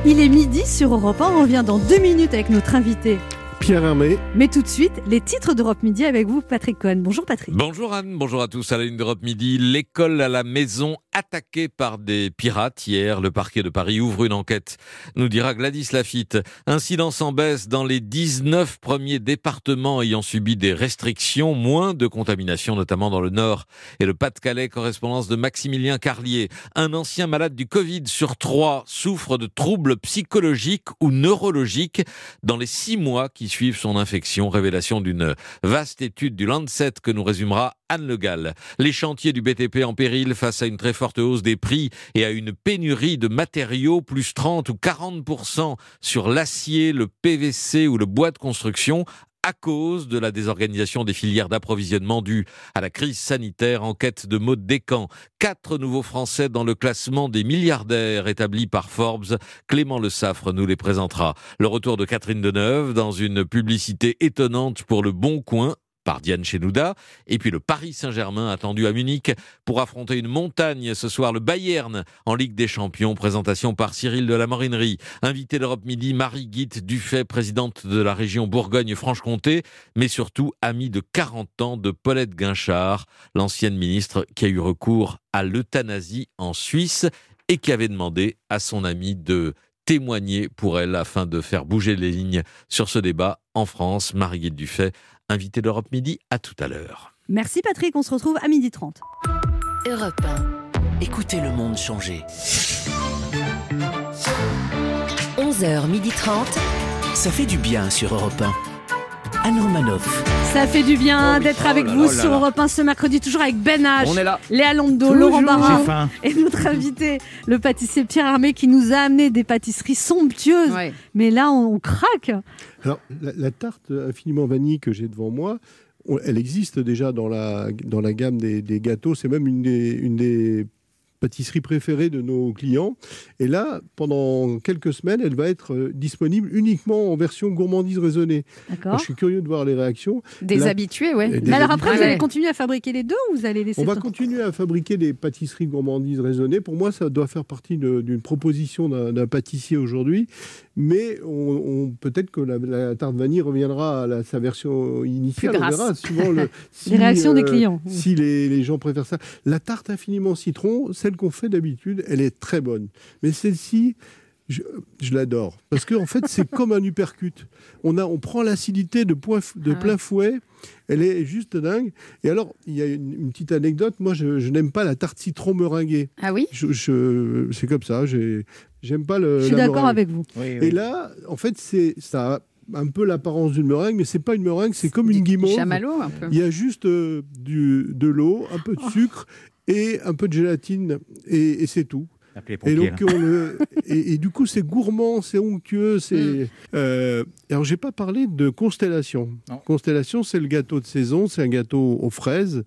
D: Il est midi sur Europe 1. On revient dans deux minutes avec notre invité.
L: Pierre Hermé.
D: Mais tout de suite, les titres d'Europe Midi avec vous, Patrick Cohen. Bonjour Patrick.
M: Bonjour Anne, bonjour à tous à la ligne d'Europe Midi. L'école à la maison attaquée par des pirates. Hier, le parquet de Paris ouvre une enquête, nous dira Gladys Lafitte. Incidence en baisse dans les 19 premiers départements ayant subi des restrictions, moins de contamination, notamment dans le Nord et le Pas-de-Calais. Correspondance de Maximilien Carlier. Un ancien malade du Covid sur trois souffre de troubles psychologiques ou neurologiques dans les six mois qui suivent son infection. Révélation d'une vaste étude du Lancet que nous résumera Anne Le Gall. Les chantiers du BTP en péril face à une très forte hausse des prix et à une pénurie de matériaux, plus 30 ou 40% sur l'acier, le PVC ou le bois de construction à cause de la désorganisation des filières d'approvisionnement due à la crise sanitaire. Enquête de Maud Descamps. Quatre nouveaux Français dans le classement des milliardaires établi par Forbes. Clément Le Saffre nous les présentera. Le retour de Catherine Deneuve dans une publicité étonnante pour le Bon Coin par Diane Chenouda. Et puis le Paris Saint-Germain attendu à Munich pour affronter une montagne ce soir, le Bayern en Ligue des Champions. Présentation par Cyril de la Morinerie. Invité d'Europe Midi, Marie-Guite Dufay, présidente de la région Bourgogne-Franche-Comté, mais surtout amie de 40 ans de Paulette Guinchard, l'ancienne ministre qui a eu recours à l'euthanasie en Suisse et qui avait demandé à son ami de témoigner pour elle afin de faire bouger les lignes sur ce débat en France. Marie-Guite Dufay, invité d'Europe Midi, à tout à l'heure.
D: Merci Patrick, on se retrouve à midi 30.
C: Europe 1. Écoutez le monde changer. 11h30. Ça fait du bien sur Europe 1. Anne Romanoff.
D: Ça fait du bien d'être avec
C: là
D: vous
C: là là
D: sur
C: là.
D: Europe 1 ce mercredi, toujours avec Ben H,
C: On est là.
D: Léa Londo. Laurent Barra et notre invité, le pâtissier Pierre Armé, qui nous a amené des pâtisseries somptueuses. Mais là, on, on craque.
L: Alors, la, la tarte infiniment vanille que j'ai devant moi, elle existe déjà dans la, dans la gamme des, des gâteaux. C'est même une des, une des pâtisseries préférées de nos clients. Et là, pendant quelques semaines, elle va être euh, disponible uniquement en version gourmandise raisonnée.
D: D'accord.
L: Je suis curieux de voir les réactions.
H: Des habitués,
L: des
D: Mais alors après, vous allez continuer à fabriquer les deux ou vous allez laisser
L: On va continuer à fabriquer des pâtisseries gourmandises raisonnées. Pour moi, ça doit faire partie d'une proposition d'un pâtissier aujourd'hui. Mais on, on- peut-être que la, la tarte vanille reviendra à la- sa version initiale.
D: Plus
L: On
D: grasse.
L: verra suivant le, [LAUGHS]
D: Les réactions des clients.
L: Si les, les gens préfèrent ça. La tarte infiniment citron, celle qu'on fait d'habitude, elle est très bonne. Mais celle-ci, je, je l'adore. Parce qu'en fait, c'est [LAUGHS] comme un uppercut. On, a, on prend l'acidité de, point- de
H: Ah
L: plein fouet. Elle est juste dingue. Et alors, il y a une, une petite anecdote. Moi, je, je n'aime pas la tarte citron meringuée.
H: Ah oui?
L: Je, je- C'est comme ça. j'ai- J'aime pas le.
D: Je suis d'accord
L: meringue.
D: avec vous.
L: Et là, en fait, c'est ça a un peu l'apparence d'une meringue, mais c'est pas une meringue, c'est comme une guimauve.
H: chamallow, un peu.
L: Il y a juste euh, du, de l'eau, un peu de sucre et un peu de gélatine, et, et c'est tout. Et donc, on le, et, et du coup, c'est gourmand, c'est onctueux. C'est.
D: Mm.
L: euh, alors, j'ai pas parlé de constellation. Constellation, c'est le gâteau de saison, c'est un gâteau aux fraises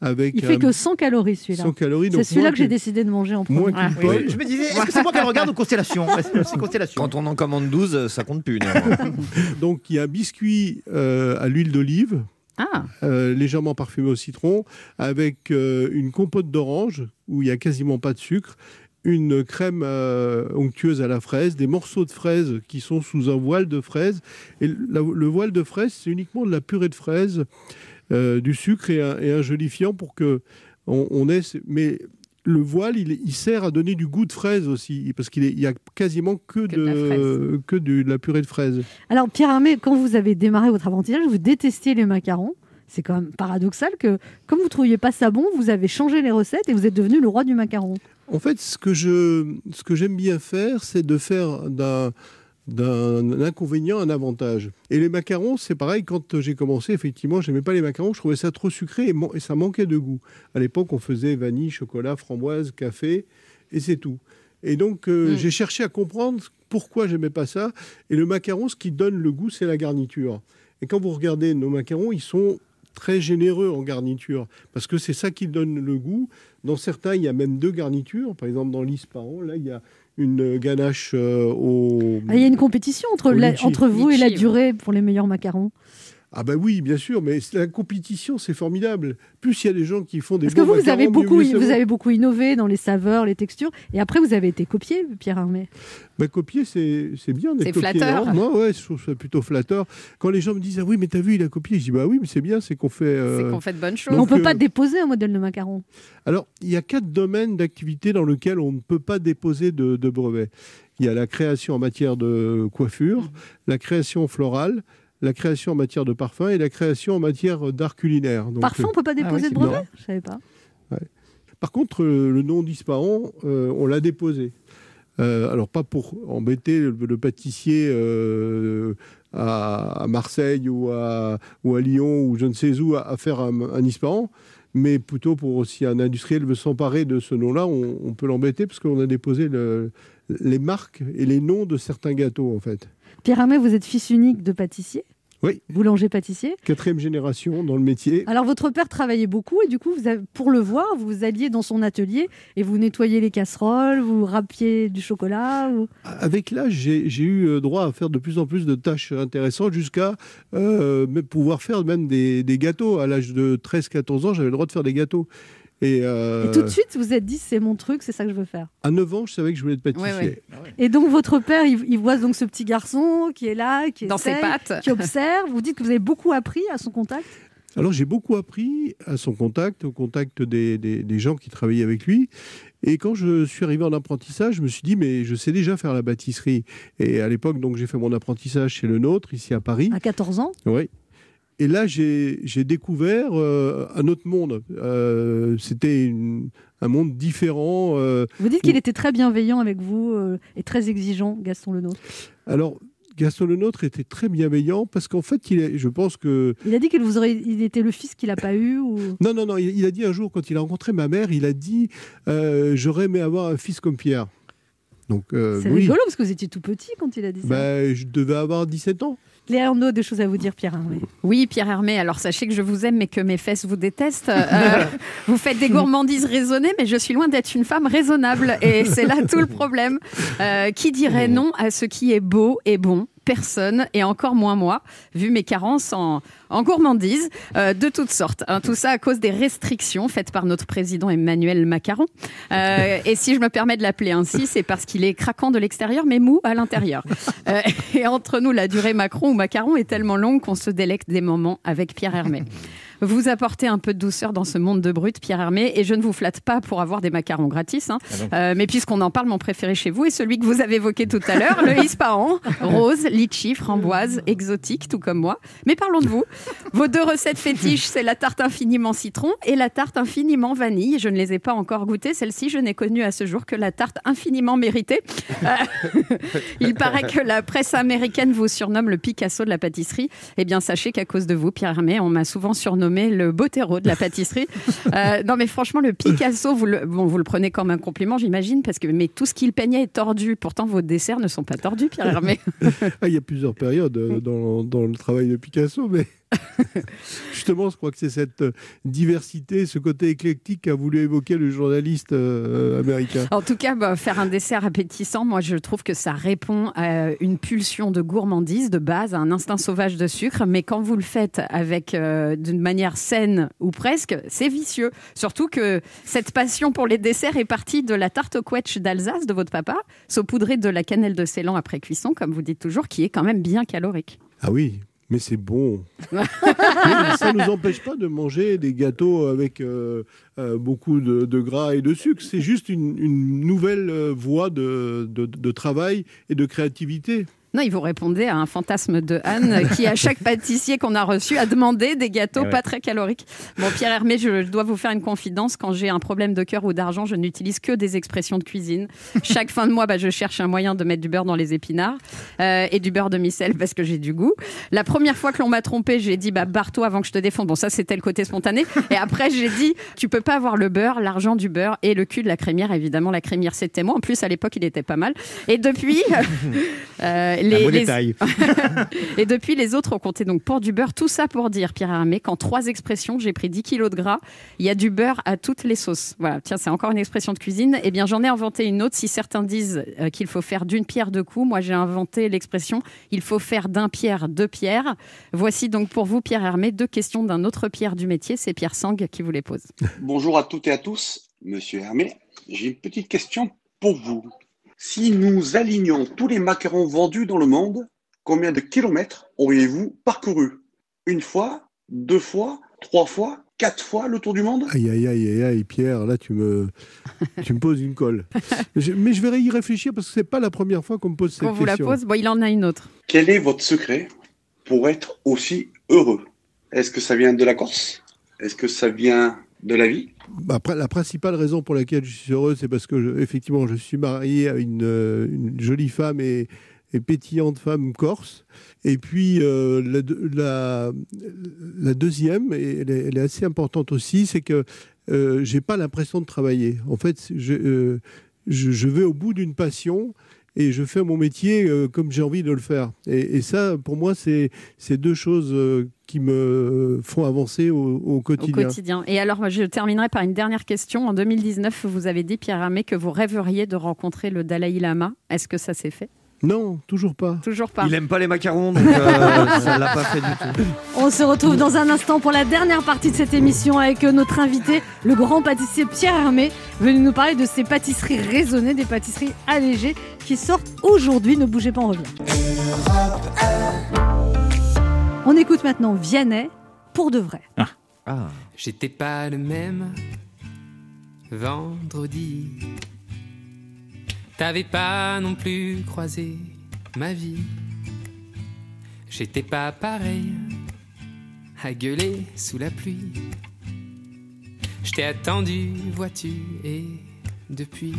L: avec.
D: Il fait
L: un-
D: que 100 calories celui-là.
L: 100 calories,
D: C'est
L: donc
D: celui-là
L: moins
D: que j'ai décidé de manger en premier.
L: moins qu'une pomme.
E: Je me disais, est-ce que c'est moi qui regarde ou Constellation C'est Constellation.
F: Quand on en commande 12, ça compte plus. [LAUGHS]
L: Donc, il y a un biscuit euh, à l'huile d'olive.
H: Ah.
L: euh, légèrement parfumé au citron, avec euh, une compote d'orange où il y a quasiment pas de sucre, une crème euh, onctueuse à la fraise, des morceaux de fraises qui sont sous un voile de fraise. Et la- le voile de fraise, c'est uniquement de la purée de fraise, euh, du sucre et un, et un jolifiant pour que on, on ait. Mais le voile, il, il sert à donner du goût de fraise aussi, parce qu'il est- il y a quasiment que,
D: de la
L: de, que de la purée de fraise.
D: Alors, Pierre Armé, quand vous avez démarré votre apprentissage, vous détestiez les macarons. C'est quand même paradoxal que, comme vous ne trouviez pas ça bon, vous avez changé les recettes et vous êtes devenu le roi du macaron.
L: En fait, ce que je, ce que j'aime bien faire, c'est de faire d'un d'un inconvénient un avantage. Et les macarons, c'est pareil. Quand j'ai commencé, effectivement, j'aimais pas les macarons. Je trouvais ça trop sucré et, man- et ça manquait de goût. À l'époque, on faisait vanille, chocolat, framboise, café, et c'est tout. Et donc, euh,
H: Mm.
L: j'ai cherché à comprendre pourquoi j'aimais pas ça. Et le macaron, ce qui donne le goût, c'est la garniture. Et quand vous regardez nos macarons, ils sont très généreux en garniture, parce que c'est ça qui donne le goût. Dans certains, il y a même deux garnitures. Par exemple, dans l'Isparon, là, il y a une ganache euh, au...
N: Ah, Il y a une compétition entre, la- entre vous et la durée pour les meilleurs macarons.
L: Ah bah oui, bien sûr, mais la compétition, c'est formidable. Plus il y a des gens qui font des
N: Parce que vous, vous
L: macarons,
N: avez, beaucoup, vous avez beaucoup innové dans les saveurs, les textures. Et après, vous avez été copié, Pierre Armé.
L: Bah, copier, c'est c'est bien d'être
H: C'est flatteur.
L: non Moi, ouais, je trouve ça plutôt flatteur. Quand les gens me disent Ah oui, mais t'as vu, il a copié, je dis Bah oui, mais c'est bien, c'est qu'on fait. euh,
H: C'est qu'on fait de bonnes choses.
N: Mais on
L: Donc,
N: peut pas
L: euh,
N: déposer un modèle de macaron.
L: Alors, il y a quatre domaines d'activité dans lesquels on ne peut pas déposer de, de brevet. Il y a la création en matière de coiffure, la création florale, la création en matière de parfum et la création en matière d'art culinaire. Donc,
N: Parfum, on peut pas déposer
L: c'est
N: de brevet?
L: non.
N: Je savais pas.
L: Par contre, euh, le nom d'Ispahan, euh, on l'a déposé. Euh, alors, pas pour embêter le, le pâtissier euh, à, à Marseille ou à, ou à Lyon ou je ne sais où à, à faire un, un Ispahan, mais plutôt pour si un industriel veut s'emparer de ce nom-là, on, on peut l'embêter parce qu'on a déposé le- les marques et les noms de certains gâteaux, en fait.
N: Pierre Armé, vous êtes fils unique de pâtissier
L: Oui.
N: Boulanger-pâtissier
L: Quatrième génération dans le métier.
N: Alors votre père travaillait beaucoup et du coup, vous avez- pour le voir, vous alliez dans son atelier et vous nettoyiez les casseroles, vous râpiez du chocolat. ou-
L: Avec l'âge, j'ai eu euh, droit à faire de plus en plus de tâches intéressantes jusqu'à euh, pouvoir faire même des, des gâteaux. À l'âge de 13-14 ans, j'avais le droit de faire des gâteaux. Et, euh,
N: Et tout de suite, vous vous êtes dit, c'est mon truc, c'est ça que je veux faire.
L: à 9 ans, je savais que je voulais être pâtissier.
H: Ouais,
N: Et donc votre père, il, il voit donc ce petit garçon qui est là, qui
H: Dans ses
N: essaye,
H: pattes.
N: qui observe. Vous dites que vous avez beaucoup appris à son contact?
L: Alors j'ai beaucoup appris à son contact, au contact des, des- des gens qui travaillaient avec lui. Et quand je suis arrivé en apprentissage, je me suis dit, mais je sais déjà faire la pâtisserie. Et à l'époque, donc j'ai fait mon apprentissage chez le nôtre, ici à Paris.
N: À 14 ans?
L: Oui. Et là, j'ai découvert euh, un autre monde. Euh, C'était un monde différent. euh,
N: Vous dites qu'il était très bienveillant avec vous et très exigeant, Gaston Lenôtre.
L: Alors, Gaston Lenôtre était très bienveillant parce qu'en fait, il est- je pense que
N: Il a dit qu'il vous aurait, il était le fils qu'il n'a pas eu ou... [LAUGHS]
L: Non, non, non. Il, il a dit un jour, quand il a rencontré ma mère, il a dit J'aurais aimé avoir un fils comme Pierre.
N: C'est
L: oui.
N: rigolo parce que vous étiez tout petit quand il a dit ça.
L: Bah, je devais avoir 17 ans.
N: Léa Arnaud, des choses à vous dire, Pierre Armé.
H: Oui, Pierre Hermé, alors sachez que je vous aime mais que mes fesses vous détestent. Euh, [LAUGHS] vous faites des gourmandises raisonnées, mais je suis loin d'être une femme raisonnable. Et c'est là tout le problème. Euh, qui dirait non à ce qui est beau et bon? Personne, et encore moins moi, vu mes carences en, gourmandise euh, de toutes sortes. hein. tout ça à cause des restrictions faites par notre président Emmanuel Macron. Euh, et si je me permets de l'appeler ainsi, c'est parce qu'il est craquant de l'extérieur, mais mou à l'intérieur. Euh, et entre nous, la durée Macron ou Macaron est tellement longue qu'on se délecte des moments avec Pierre Hermé. Vous apportez un peu de douceur dans ce monde de brut, Pierre Hermé, et je ne vous flatte pas pour avoir des macarons gratis. hein. Euh, mais puisqu'on en parle, mon préféré chez vous est celui que vous avez évoqué tout à l'heure, le Ispahan, [LAUGHS] rose, litchi, framboise, exotique, tout comme moi. Mais parlons de vous. Vos deux recettes fétiches, c'est la tarte infiniment citron et la tarte infiniment vanille. Je ne les ai pas encore goûtées. Celle-ci, je n'ai connue à ce jour que la tarte infiniment méritée. Euh, [LAUGHS] il paraît que la presse américaine vous surnomme le Picasso de la pâtisserie. Eh bien, sachez qu'à cause de vous, Pierre Hermé, on m'a souvent surnommé le Botero de la pâtisserie. [LAUGHS] Euh, non, mais franchement, le Picasso, vous le, bon, vous le prenez comme un compliment, j'imagine, parce que mais tout ce qu'il peignait est tordu. Pourtant, vos desserts ne sont pas tordus, Pierre Hermé. [LAUGHS]
L: Ah, il y a plusieurs périodes euh, [LAUGHS] dans, dans le travail de Picasso, mais [LAUGHS] justement, je crois que c'est cette euh, diversité, ce côté éclectique qu'a voulu évoquer le journaliste euh, américain.
H: En tout cas, bah, faire un dessert appétissant, moi je trouve que ça répond à une pulsion de gourmandise de base, à un instinct sauvage de sucre. Mais quand vous le faites avec euh, d'une manière saine ou presque, c'est vicieux. Surtout que cette passion pour les desserts est partie de la tarte au quetch d'Alsace de votre papa, saupoudrée de la cannelle de Ceylan après cuisson, comme vous dites toujours, qui est quand même bien calorique.
L: Ah oui, mais c'est bon. [LAUGHS] Ça ne nous empêche pas de manger des gâteaux avec euh, euh, beaucoup de, de gras et de sucre. C'est juste une, une nouvelle euh, voie de, de- de travail et de créativité.
H: Non, il vous répondait à un fantasme de Anne [LAUGHS] qui, à chaque pâtissier qu'on a reçu, a demandé des gâteaux
E: Eh ouais.
H: pas très caloriques. Bon, Pierre Hermé, je, dois vous faire une confidence. Quand j'ai un problème de cœur ou d'argent, je n'utilise que des expressions de cuisine. Chaque fin de mois, bah, je cherche un moyen de mettre du beurre dans les épinards euh, et du beurre de micelle parce que j'ai du goût. La première fois que l'on m'a trompé, j'ai dit bah, barre-toi avant que je te défonde. Bon, ça, c'était le côté spontané. Et après, j'ai dit tu peux pas avoir le beurre, l'argent du beurre et le cul de la crémière. Évidemment, la crémière, c'était moi. En plus, à l'époque, il était pas mal. Et depuis, [LAUGHS] euh, les,
E: beau
H: les-
E: détail. [LAUGHS]
H: et depuis, les autres ont compté donc pour du beurre. Tout ça pour dire, Pierre Hermé, qu'en trois expressions, j'ai pris 10 kilos de gras. Il y a du beurre à toutes les sauces. Voilà, tiens, c'est encore une expression de cuisine. Eh bien, j'en ai inventé une autre. Si certains disent euh, qu'il faut faire d'une pierre deux coups, moi, j'ai inventé l'expression il faut faire d'un pierre deux pierres. Voici donc pour vous, Pierre Hermé, deux questions d'un autre Pierre du métier. C'est Pierre Sang qui vous les pose.
O: Bonjour à toutes et à tous, Monsieur Hermé. J'ai une petite question pour vous. Si nous alignons tous les macarons vendus dans le monde, combien de kilomètres auriez-vous parcouru? Une fois, deux fois, trois fois, quatre fois le tour du monde?
L: Aïe, aïe, aïe, aïe, aïe, Pierre, là, tu me, [LAUGHS] tu me poses une colle. Je- mais je vais y réfléchir parce que c'est pas la première fois qu'on me pose cette
H: Qu'on vous la
L: question.
H: pose Bon, il en a une autre.
O: Quel est votre secret pour être aussi heureux? Est-ce que ça vient de la Corse? Est-ce que ça vient de la vie
L: Bah, Après, la principale raison pour laquelle je suis heureux, c'est parce que, je- effectivement, je suis marié à une, euh, jolie femme et, pétillante femme corse. Et puis, euh, la, deux- la, la deuxième, et elle est, assez importante aussi, c'est que euh, j'ai pas l'impression de travailler. En fait, euh, je, je vais au bout d'une passion et je fais mon métier euh, comme j'ai envie de le faire. Et, ça, pour moi, c'est deux choses euh, qui me font avancer au, au
H: au
L: quotidien.
H: quotidien. Et alors, je terminerai par une dernière question. En 2019, vous avez dit, Pierre Hermé, que vous rêveriez de rencontrer le Dalai Lama. Est-ce que ça s'est fait?
L: Non, toujours pas.
H: Toujours pas.
F: Il aime pas les macarons, donc euh, [LAUGHS] ça l'a pas fait du tout.
N: On se retrouve dans un instant pour la dernière partie de cette émission avec euh, notre invité, le grand pâtissier Pierre Hermé, venu nous parler de ses pâtisseries raisonnées, des pâtisseries allégées qui sortent aujourd'hui. Ne bougez pas, on revient. On écoute maintenant Vianney pour de vrai.
P: J'étais pas le même vendredi. T'avais pas non plus croisé ma vie. J'étais pas pareil à gueuler sous la pluie. Je t'ai attendu, vois-tu, et depuis.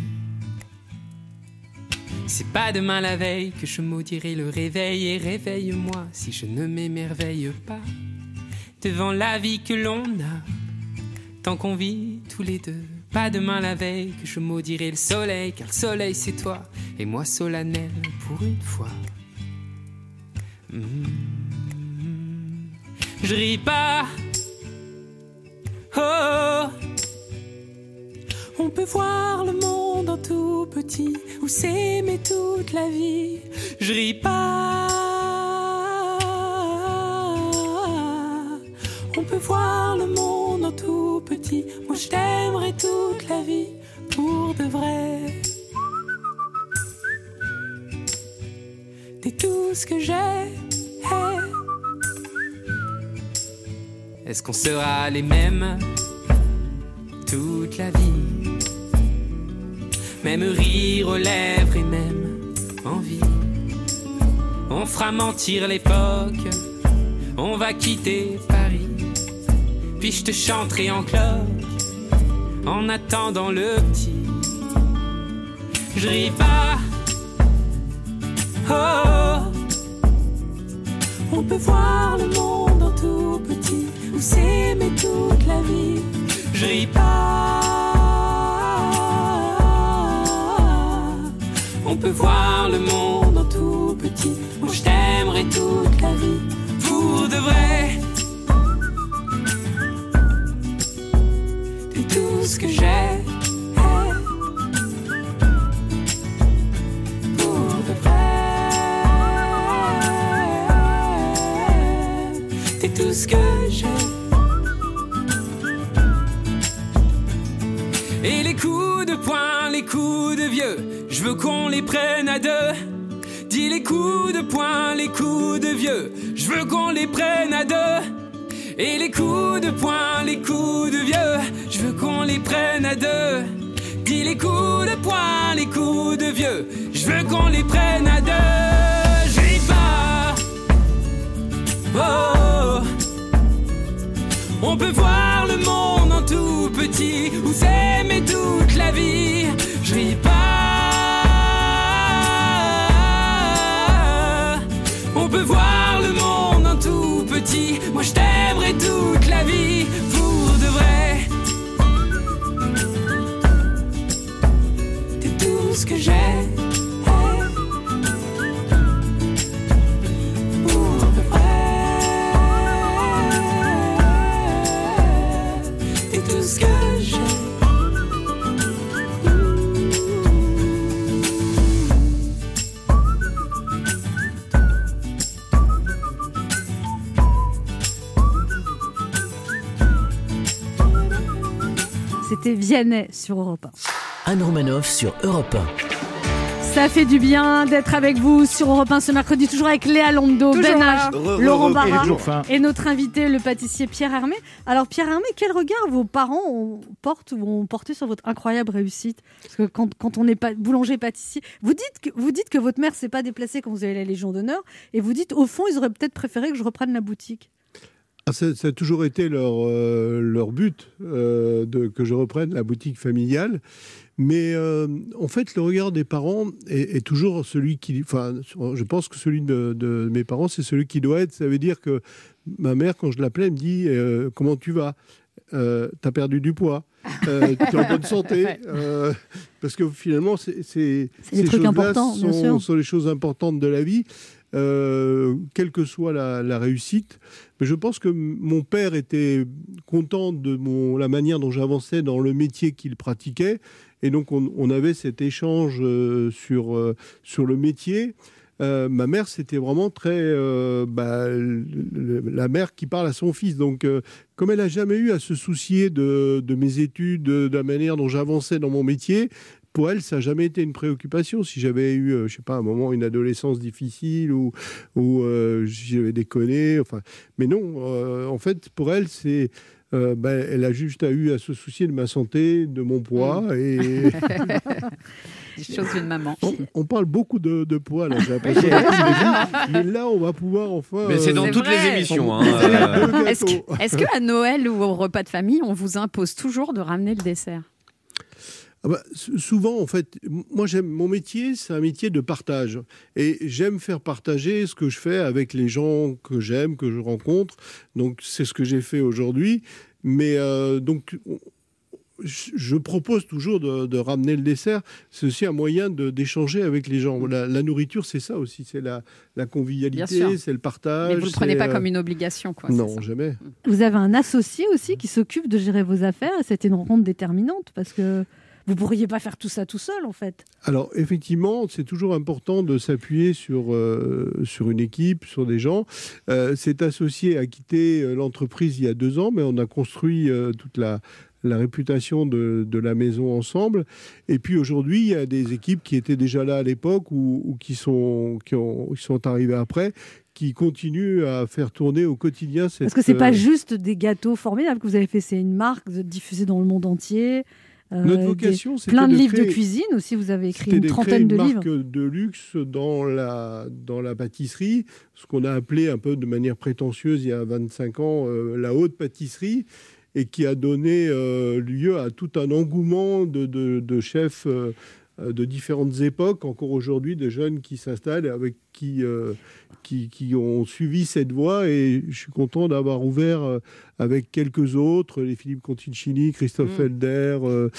P: C'est pas demain la veille que je maudirai le réveil et réveille-moi si je ne m'émerveille pas devant la vie que l'on a tant qu'on vit tous les deux. Pas demain la veille que je maudirai le soleil car le soleil c'est toi et moi solennel pour une fois. Mhm. Je ris pas. Oh. On peut voir le monde en tout petit ou s'aimer toute la vie. Je ris pas. On peut voir le monde en tout petit. Moi je toute la vie pour de vrai. T'es tout ce que j'ai. Est-ce qu'on sera les mêmes toute la vie? Même rire aux lèvres et même envie. On fera mentir l'époque, on va quitter Paris. Puis je te chanterai en cloque en attendant le petit. Je ris pas. Oh, on peut voir le monde en tout petit ou s'aimer toute la vie. Je ris pas. On peut voir le monde en tout petit. Moi je t'aimerai toute la vie pour de vrai. Que j'ai. Tout ce que j'ai. Et les coups de poing, les coups de vieux, je veux qu'on les prenne à deux. Dis les coups de poing, les coups de vieux, je veux qu'on les prenne à deux. Et les coups de poing, les coups de vieux, je veux qu'on les prenne à deux. Dis les coups de poing, les coups de vieux. Je veux qu'on les prenne à deux. Je J'ai pas. Oh. On peut voir le monde en tout petit ou s'aimer toute la vie. Je ris pas. On peut voir le monde en tout petit. Moi je t'aimerai toute la vie. Ce que j'ai.
D: C'était Vianney sur Europe 1.
C: Anne Romanoff sur Europe
D: Ça fait du bien d'être avec vous sur Europe 1 ce mercredi, toujours avec Léa Londo,
Q: Toujours
D: Ben. H, Laurent Barra et notre invité, le pâtissier Pierre Hermé. Alors Pierre Hermé, quel regard vos parents ont, portent ou ont porté sur votre incroyable réussite? Parce que quand, quand on est pas boulanger-pâtissier, vous dites, que, vous dites que votre mère s'est pas déplacée quand vous avez la Légion d'honneur et vous dites au fond, ils auraient peut-être préféré que je reprenne la boutique.
L: Ah, ça, ça a toujours été leur, euh, leur but euh, de, que je reprenne la boutique familiale. Mais euh, en fait, le regard des parents est, est toujours celui qui. Enfin, je pense que celui de, de mes parents, c'est celui qui doit être. Ça veut dire que ma mère, quand je l'appelais, elle me dit euh, Comment tu vas? Euh, T'as perdu du poids euh, [LAUGHS] T'es en bonne santé Euh, Parce que finalement, c'est. C'est
D: C'est
L: ces choses-là sont,
D: sûr.
L: sont les choses importantes de la vie. Euh, quelle que soit la, réussite. Mais je pense que mon père était content de la manière dont j'avançais dans le métier qu'il pratiquait. Et donc, on, avait cet échange euh, sur, euh, sur le métier. Ma mère, c'était vraiment très bah, la mère qui parle à son fils. Donc, comme elle n'a jamais eu à se soucier de, mes études, de, de la manière dont j'avançais dans mon métier, pour elle, ça n'a jamais été une préoccupation. Si j'avais eu, euh, je sais pas, un moment, une adolescence difficile ou, ou euh, j'avais déconné, enfin, mais non, euh, en fait, pour elle, c'est. euh, ben, elle a juste eu à se soucier de ma santé, de mon poids et. [LAUGHS]
H: Les choses d'une maman.
L: On, on parle beaucoup de, de poids là, j'ai l'impression. mais là, on va pouvoir enfin.
F: Mais c'est dans
L: euh,
F: toutes les émissions. Hein, euh.
H: Est-ce que, est-ce que à Noël ou au repas de famille, on vous impose toujours de ramener le dessert?
L: Ah bah, souvent, en fait, moi j'aime mon métier, c'est un métier de partage, et j'aime faire partager ce que je fais avec les gens que j'aime, que je rencontre. Donc c'est ce que j'ai fait aujourd'hui. Mais euh, donc on- je propose toujours de, de ramener le dessert. C'est aussi un moyen d'échanger avec les gens. La, la nourriture, c'est ça aussi, c'est la, convivialité, c'est le partage.
H: Mais vous ne le prenez pas
L: euh,
H: comme une obligation, quoi.
L: Non, jamais.
D: Vous avez un associé aussi qui s'occupe de gérer vos affaires et c'était une rencontre déterminante parce que vous pourriez pas faire tout ça tout seul en fait.
L: Alors effectivement, c'est toujours important de s'appuyer sur, euh, sur une équipe, sur des gens. Euh, cet associé a quitté euh, l'entreprise il y a deux ans, mais on a construit euh, toute la, la réputation de, de la maison ensemble. Et puis aujourd'hui, il y a des équipes qui étaient déjà là à l'époque ou, ou qui, sont, qui, ont, qui sont arrivées après, qui continuent à faire tourner au quotidien cette...
D: Parce que c'est pas juste des gâteaux formidables que vous avez fait, c'est une marque diffusée dans le monde entier. Euh,
L: Notre
D: des-
L: vocation, c'était
D: plein de
L: de
D: livres de cuisine aussi. Vous avez écrit une
L: de créer
D: trentaine de livres.
L: de luxe dans la, dans la pâtisserie, ce qu'on a appelé un peu de manière prétentieuse il y a 25 ans euh, la haute pâtisserie, et qui a donné euh, lieu à tout un engouement de, de- chefs euh, euh, de différentes époques, encore aujourd'hui, de jeunes qui s'installent et avec qui, euh, qui, qui ont suivi cette voie. Et je suis content d'avoir ouvert euh, avec quelques autres, les Philippe Conticini, Christophe
H: Mm.
L: Felder, euh,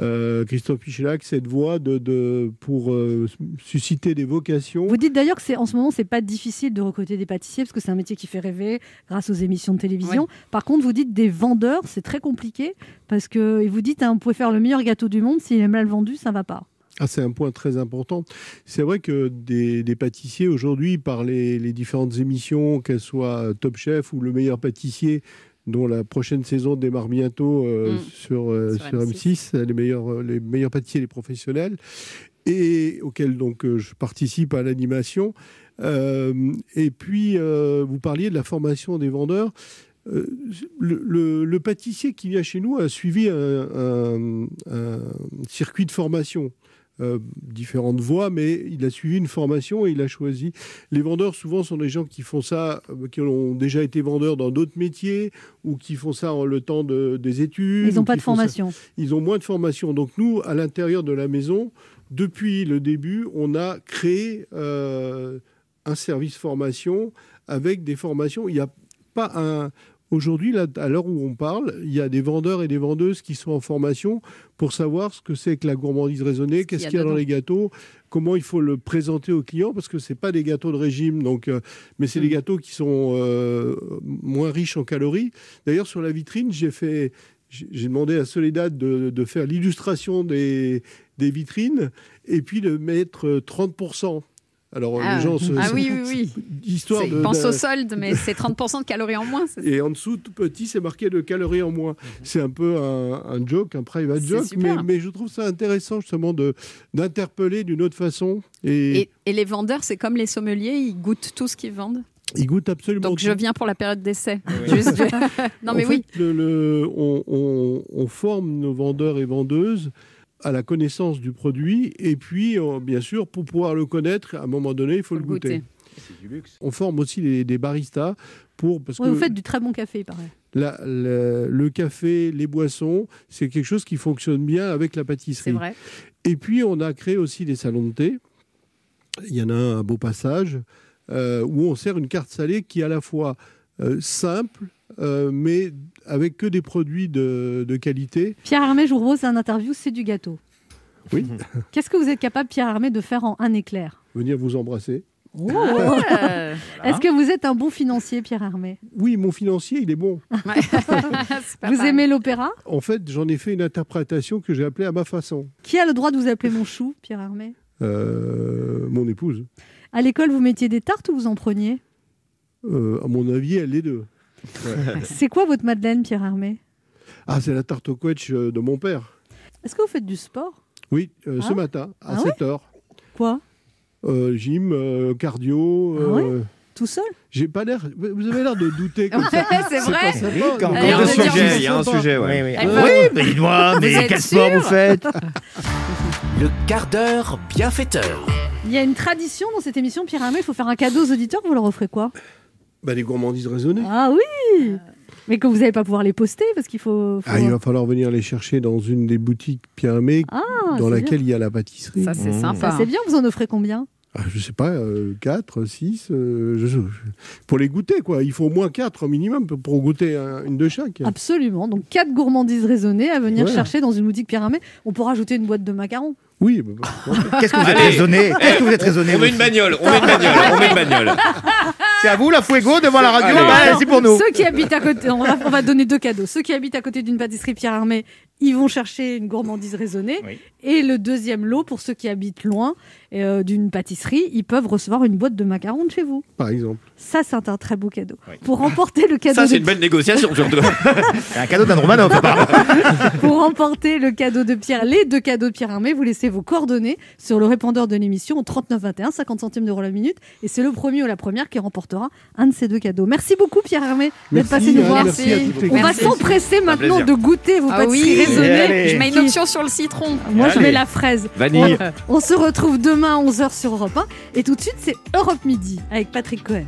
L: euh, Christophe Pichelac, cette voie de, de, pour euh, susciter des vocations.
D: Vous dites d'ailleurs que c'est en ce moment c'est pas difficile de recruter des pâtissiers parce que c'est un métier qui fait rêver grâce aux émissions de télévision. Par contre, vous dites des vendeurs, c'est très compliqué parce que et vous dites hein, vous pouvez faire le meilleur gâteau du monde s'il est mal vendu, ça va pas.
L: Ah, c'est un point très important. C'est vrai que des, des pâtissiers aujourd'hui, par les, les différentes émissions, qu'elles soient Top Chef ou Le meilleur pâtissier, dont la prochaine saison démarre bientôt euh,
H: Mm.
L: sur, euh,
H: Sur
L: sur M6, les, meilleurs, euh, les meilleurs pâtissiers, les professionnels, et auxquels donc euh, je participe à l'animation. Et puis, vous parliez de la formation des vendeurs. Le, le- le pâtissier qui vient chez nous a suivi un, un- un circuit de formation. Euh, différentes voies, mais il a suivi une formation et il a choisi. Les vendeurs, souvent, sont des gens qui font ça, euh, qui ont déjà été vendeurs dans d'autres métiers ou qui font ça en le temps de- des études.
D: Ils n'ont pas de
L: ça-
D: formation.
L: Ils ont moins de formation. Donc nous, à l'intérieur de la maison, depuis le début, on a créé euh, un service formation avec des formations. Il n'y a pas un... Aujourd'hui, à l'heure où on parle, il y a des vendeurs et des vendeuses qui sont en formation pour savoir ce que c'est que la gourmandise raisonnée, qu'est-ce qu'il y a dans les gâteaux, comment il faut le présenter aux clients, parce que c'est pas des gâteaux de régime, donc, euh, mais c'est des gâteaux qui sont euh, moins riches en calories. D'ailleurs, sur la vitrine, j'ai fait, j'ai j'ai demandé à Soledad de, de faire l'illustration des, des vitrines et puis de mettre euh, 30%. Alors
H: Ah,
L: les gens se,
H: ah
L: se-
H: oui, oui, oui. [LAUGHS]
L: histoire de,
H: Ils pensent
L: de-
H: au solde, mais c'est 30% de calories en moins. c'est ça
L: et en dessous, tout petit, c'est marqué de calories en moins. C'est un peu un, un joke, un private joke, mais, mais je trouve ça intéressant justement de d'interpeller d'une autre façon. Et,
H: Et, et les vendeurs, c'est comme les sommeliers, ils goûtent tout ce qu'ils vendent.
L: ils goûtent absolument
H: Donc je viens pour la période d'essai. [LAUGHS] Juste- [LAUGHS] non mais
L: En
H: oui.
L: fait, le- le- on, on- on forme nos vendeurs et vendeuses à la connaissance du produit et puis, euh, bien sûr, pour pouvoir le connaître, à un moment donné, il faut, le goûter. On forme aussi les- des baristas pour parce
D: Ouais,
L: que
D: Vous faites du très bon café, il paraît.
L: la- la- le café, les boissons, c'est quelque chose qui fonctionne bien avec la pâtisserie.
H: C'est vrai.
L: Et puis, on a créé aussi des salons de thé. Il y en a un à Beau Passage euh, où on sert une carte salée qui est à la fois euh, simple, euh, mais avec que des produits de, de qualité.
D: Pierre Hermé, je vous propose un interview, c'est du gâteau.
L: Oui, [LAUGHS]
D: Qu'est-ce que vous êtes capable, Pierre Hermé, de faire en un éclair?
L: Venir vous embrasser.
D: Oh [LAUGHS] Est-ce que vous êtes un bon financier, Pierre Hermé
L: Oui, mon financier, il est bon. [LAUGHS]
D: Vous aimez l'opéra?
L: En fait, j'en ai fait une interprétation que j'ai appelée à ma façon.
D: Qui a le droit de vous appeler mon chou, Pierre Hermé
L: Euh, mon épouse.
D: À l'école, vous mettiez des tartes ou vous en preniez?
L: Euh, à mon avis, elle les deux.
D: C'est quoi votre Madeleine, Pierre Hermé?
L: Ah, c'est la tarte au quetch euh, de mon père.
D: Est-ce que vous faites du sport?
L: Oui, euh, ce
D: Ah.
L: matin, à
D: Ah ouais
L: 7 heures.
D: Quoi?
L: Euh, gym, euh, cardio.
D: Ah ouais Tout seul?
L: J'ai pas l'air. Vous avez l'air de douter comme [LAUGHS]
H: Ouais,
L: ça.
H: c'est vrai.
L: pas sympa.
E: Oui, quand-
L: Non,
E: quand
L: non,
E: le
L: non,
E: sujet,
R: il y a un sujet, ouais.
E: Oui, oui. Oui, mais dis-moi, mais quel sport vous faites? [LAUGHS]
C: Le quart d'heure bienfaiteur.
D: Il y a une tradition dans cette émission, Pierre Hermé, il faut faire un cadeau aux auditeurs, vous leur offrez quoi?
L: Bah, les gourmandises raisonnées.
D: Ah oui Mais que vous n'allez pas pouvoir les poster parce qu'il faut... faut-
L: Ah, il va falloir venir les chercher dans une des boutiques Pierre Hermé
D: Ah,
L: dans laquelle
D: bien.
L: il y a la pâtisserie.
H: Ça c'est
R: Mmh.
H: sympa.
D: Ça, c'est bien, vous en offrez combien?
L: Ah, je sais pas, 4, 6, pour les goûter, quoi. Il faut au moins 4 au minimum pour- pour goûter un- une de chaque.
D: Absolument. Donc, quatre gourmandises raisonnées à venir
L: Ouais.
D: chercher dans une boutique Pierre Hermé. On peut rajouter une boîte de macarons.
L: Oui, bah, bah,
E: Qu'est-ce que vous êtes raisonné? Qu'est-ce que vous êtes raisonné
F: On met une bagnole, on met une bagnole, on met une bagnole.
E: C'est à vous la Fuego devant la radio. Bah, C'est pour nous.
D: Ceux qui habitent à côté, on va, on va donner deux cadeaux. Ceux qui habitent à côté d'une pâtisserie Pierre Hermé, ils vont chercher une gourmandise raisonnée.
E: Oui.
D: Et le deuxième lot, pour ceux qui habitent loin euh, d'une pâtisserie, ils peuvent recevoir une boîte de macarons de chez vous.
L: par exemple.
D: Ça, c'est un très beau cadeau. Pour remporter le cadeau
F: Ça, c'est
D: de
F: une belle négociation, surtout.
E: C'est [LAUGHS] un cadeau d'un Romanov, apparemment. [LAUGHS]
D: Pour remporter le cadeau de Pierre, les deux cadeaux de Pierre Hermé, vous laissez vos coordonnées sur le répondeur de l'émission au 39 21, 50 centimes d'euros la minute. Et c'est le premier ou la première qui remportera un de ces deux cadeaux. Merci beaucoup, Pierre Hermé, d'être passé nous
L: hein,
D: voir.
L: merci.
D: On va s'empresser maintenant de goûter vos
H: Ah
D: pâtisseries
H: oui.
D: raisonnées.
H: Je mets une option sur le citron.
D: Moi, je mets la fraise.
R: Vanille.
D: On, on se retrouve demain à 11h sur Europe 1. Et tout de suite, c'est Europe Midi avec Patrick Cohen.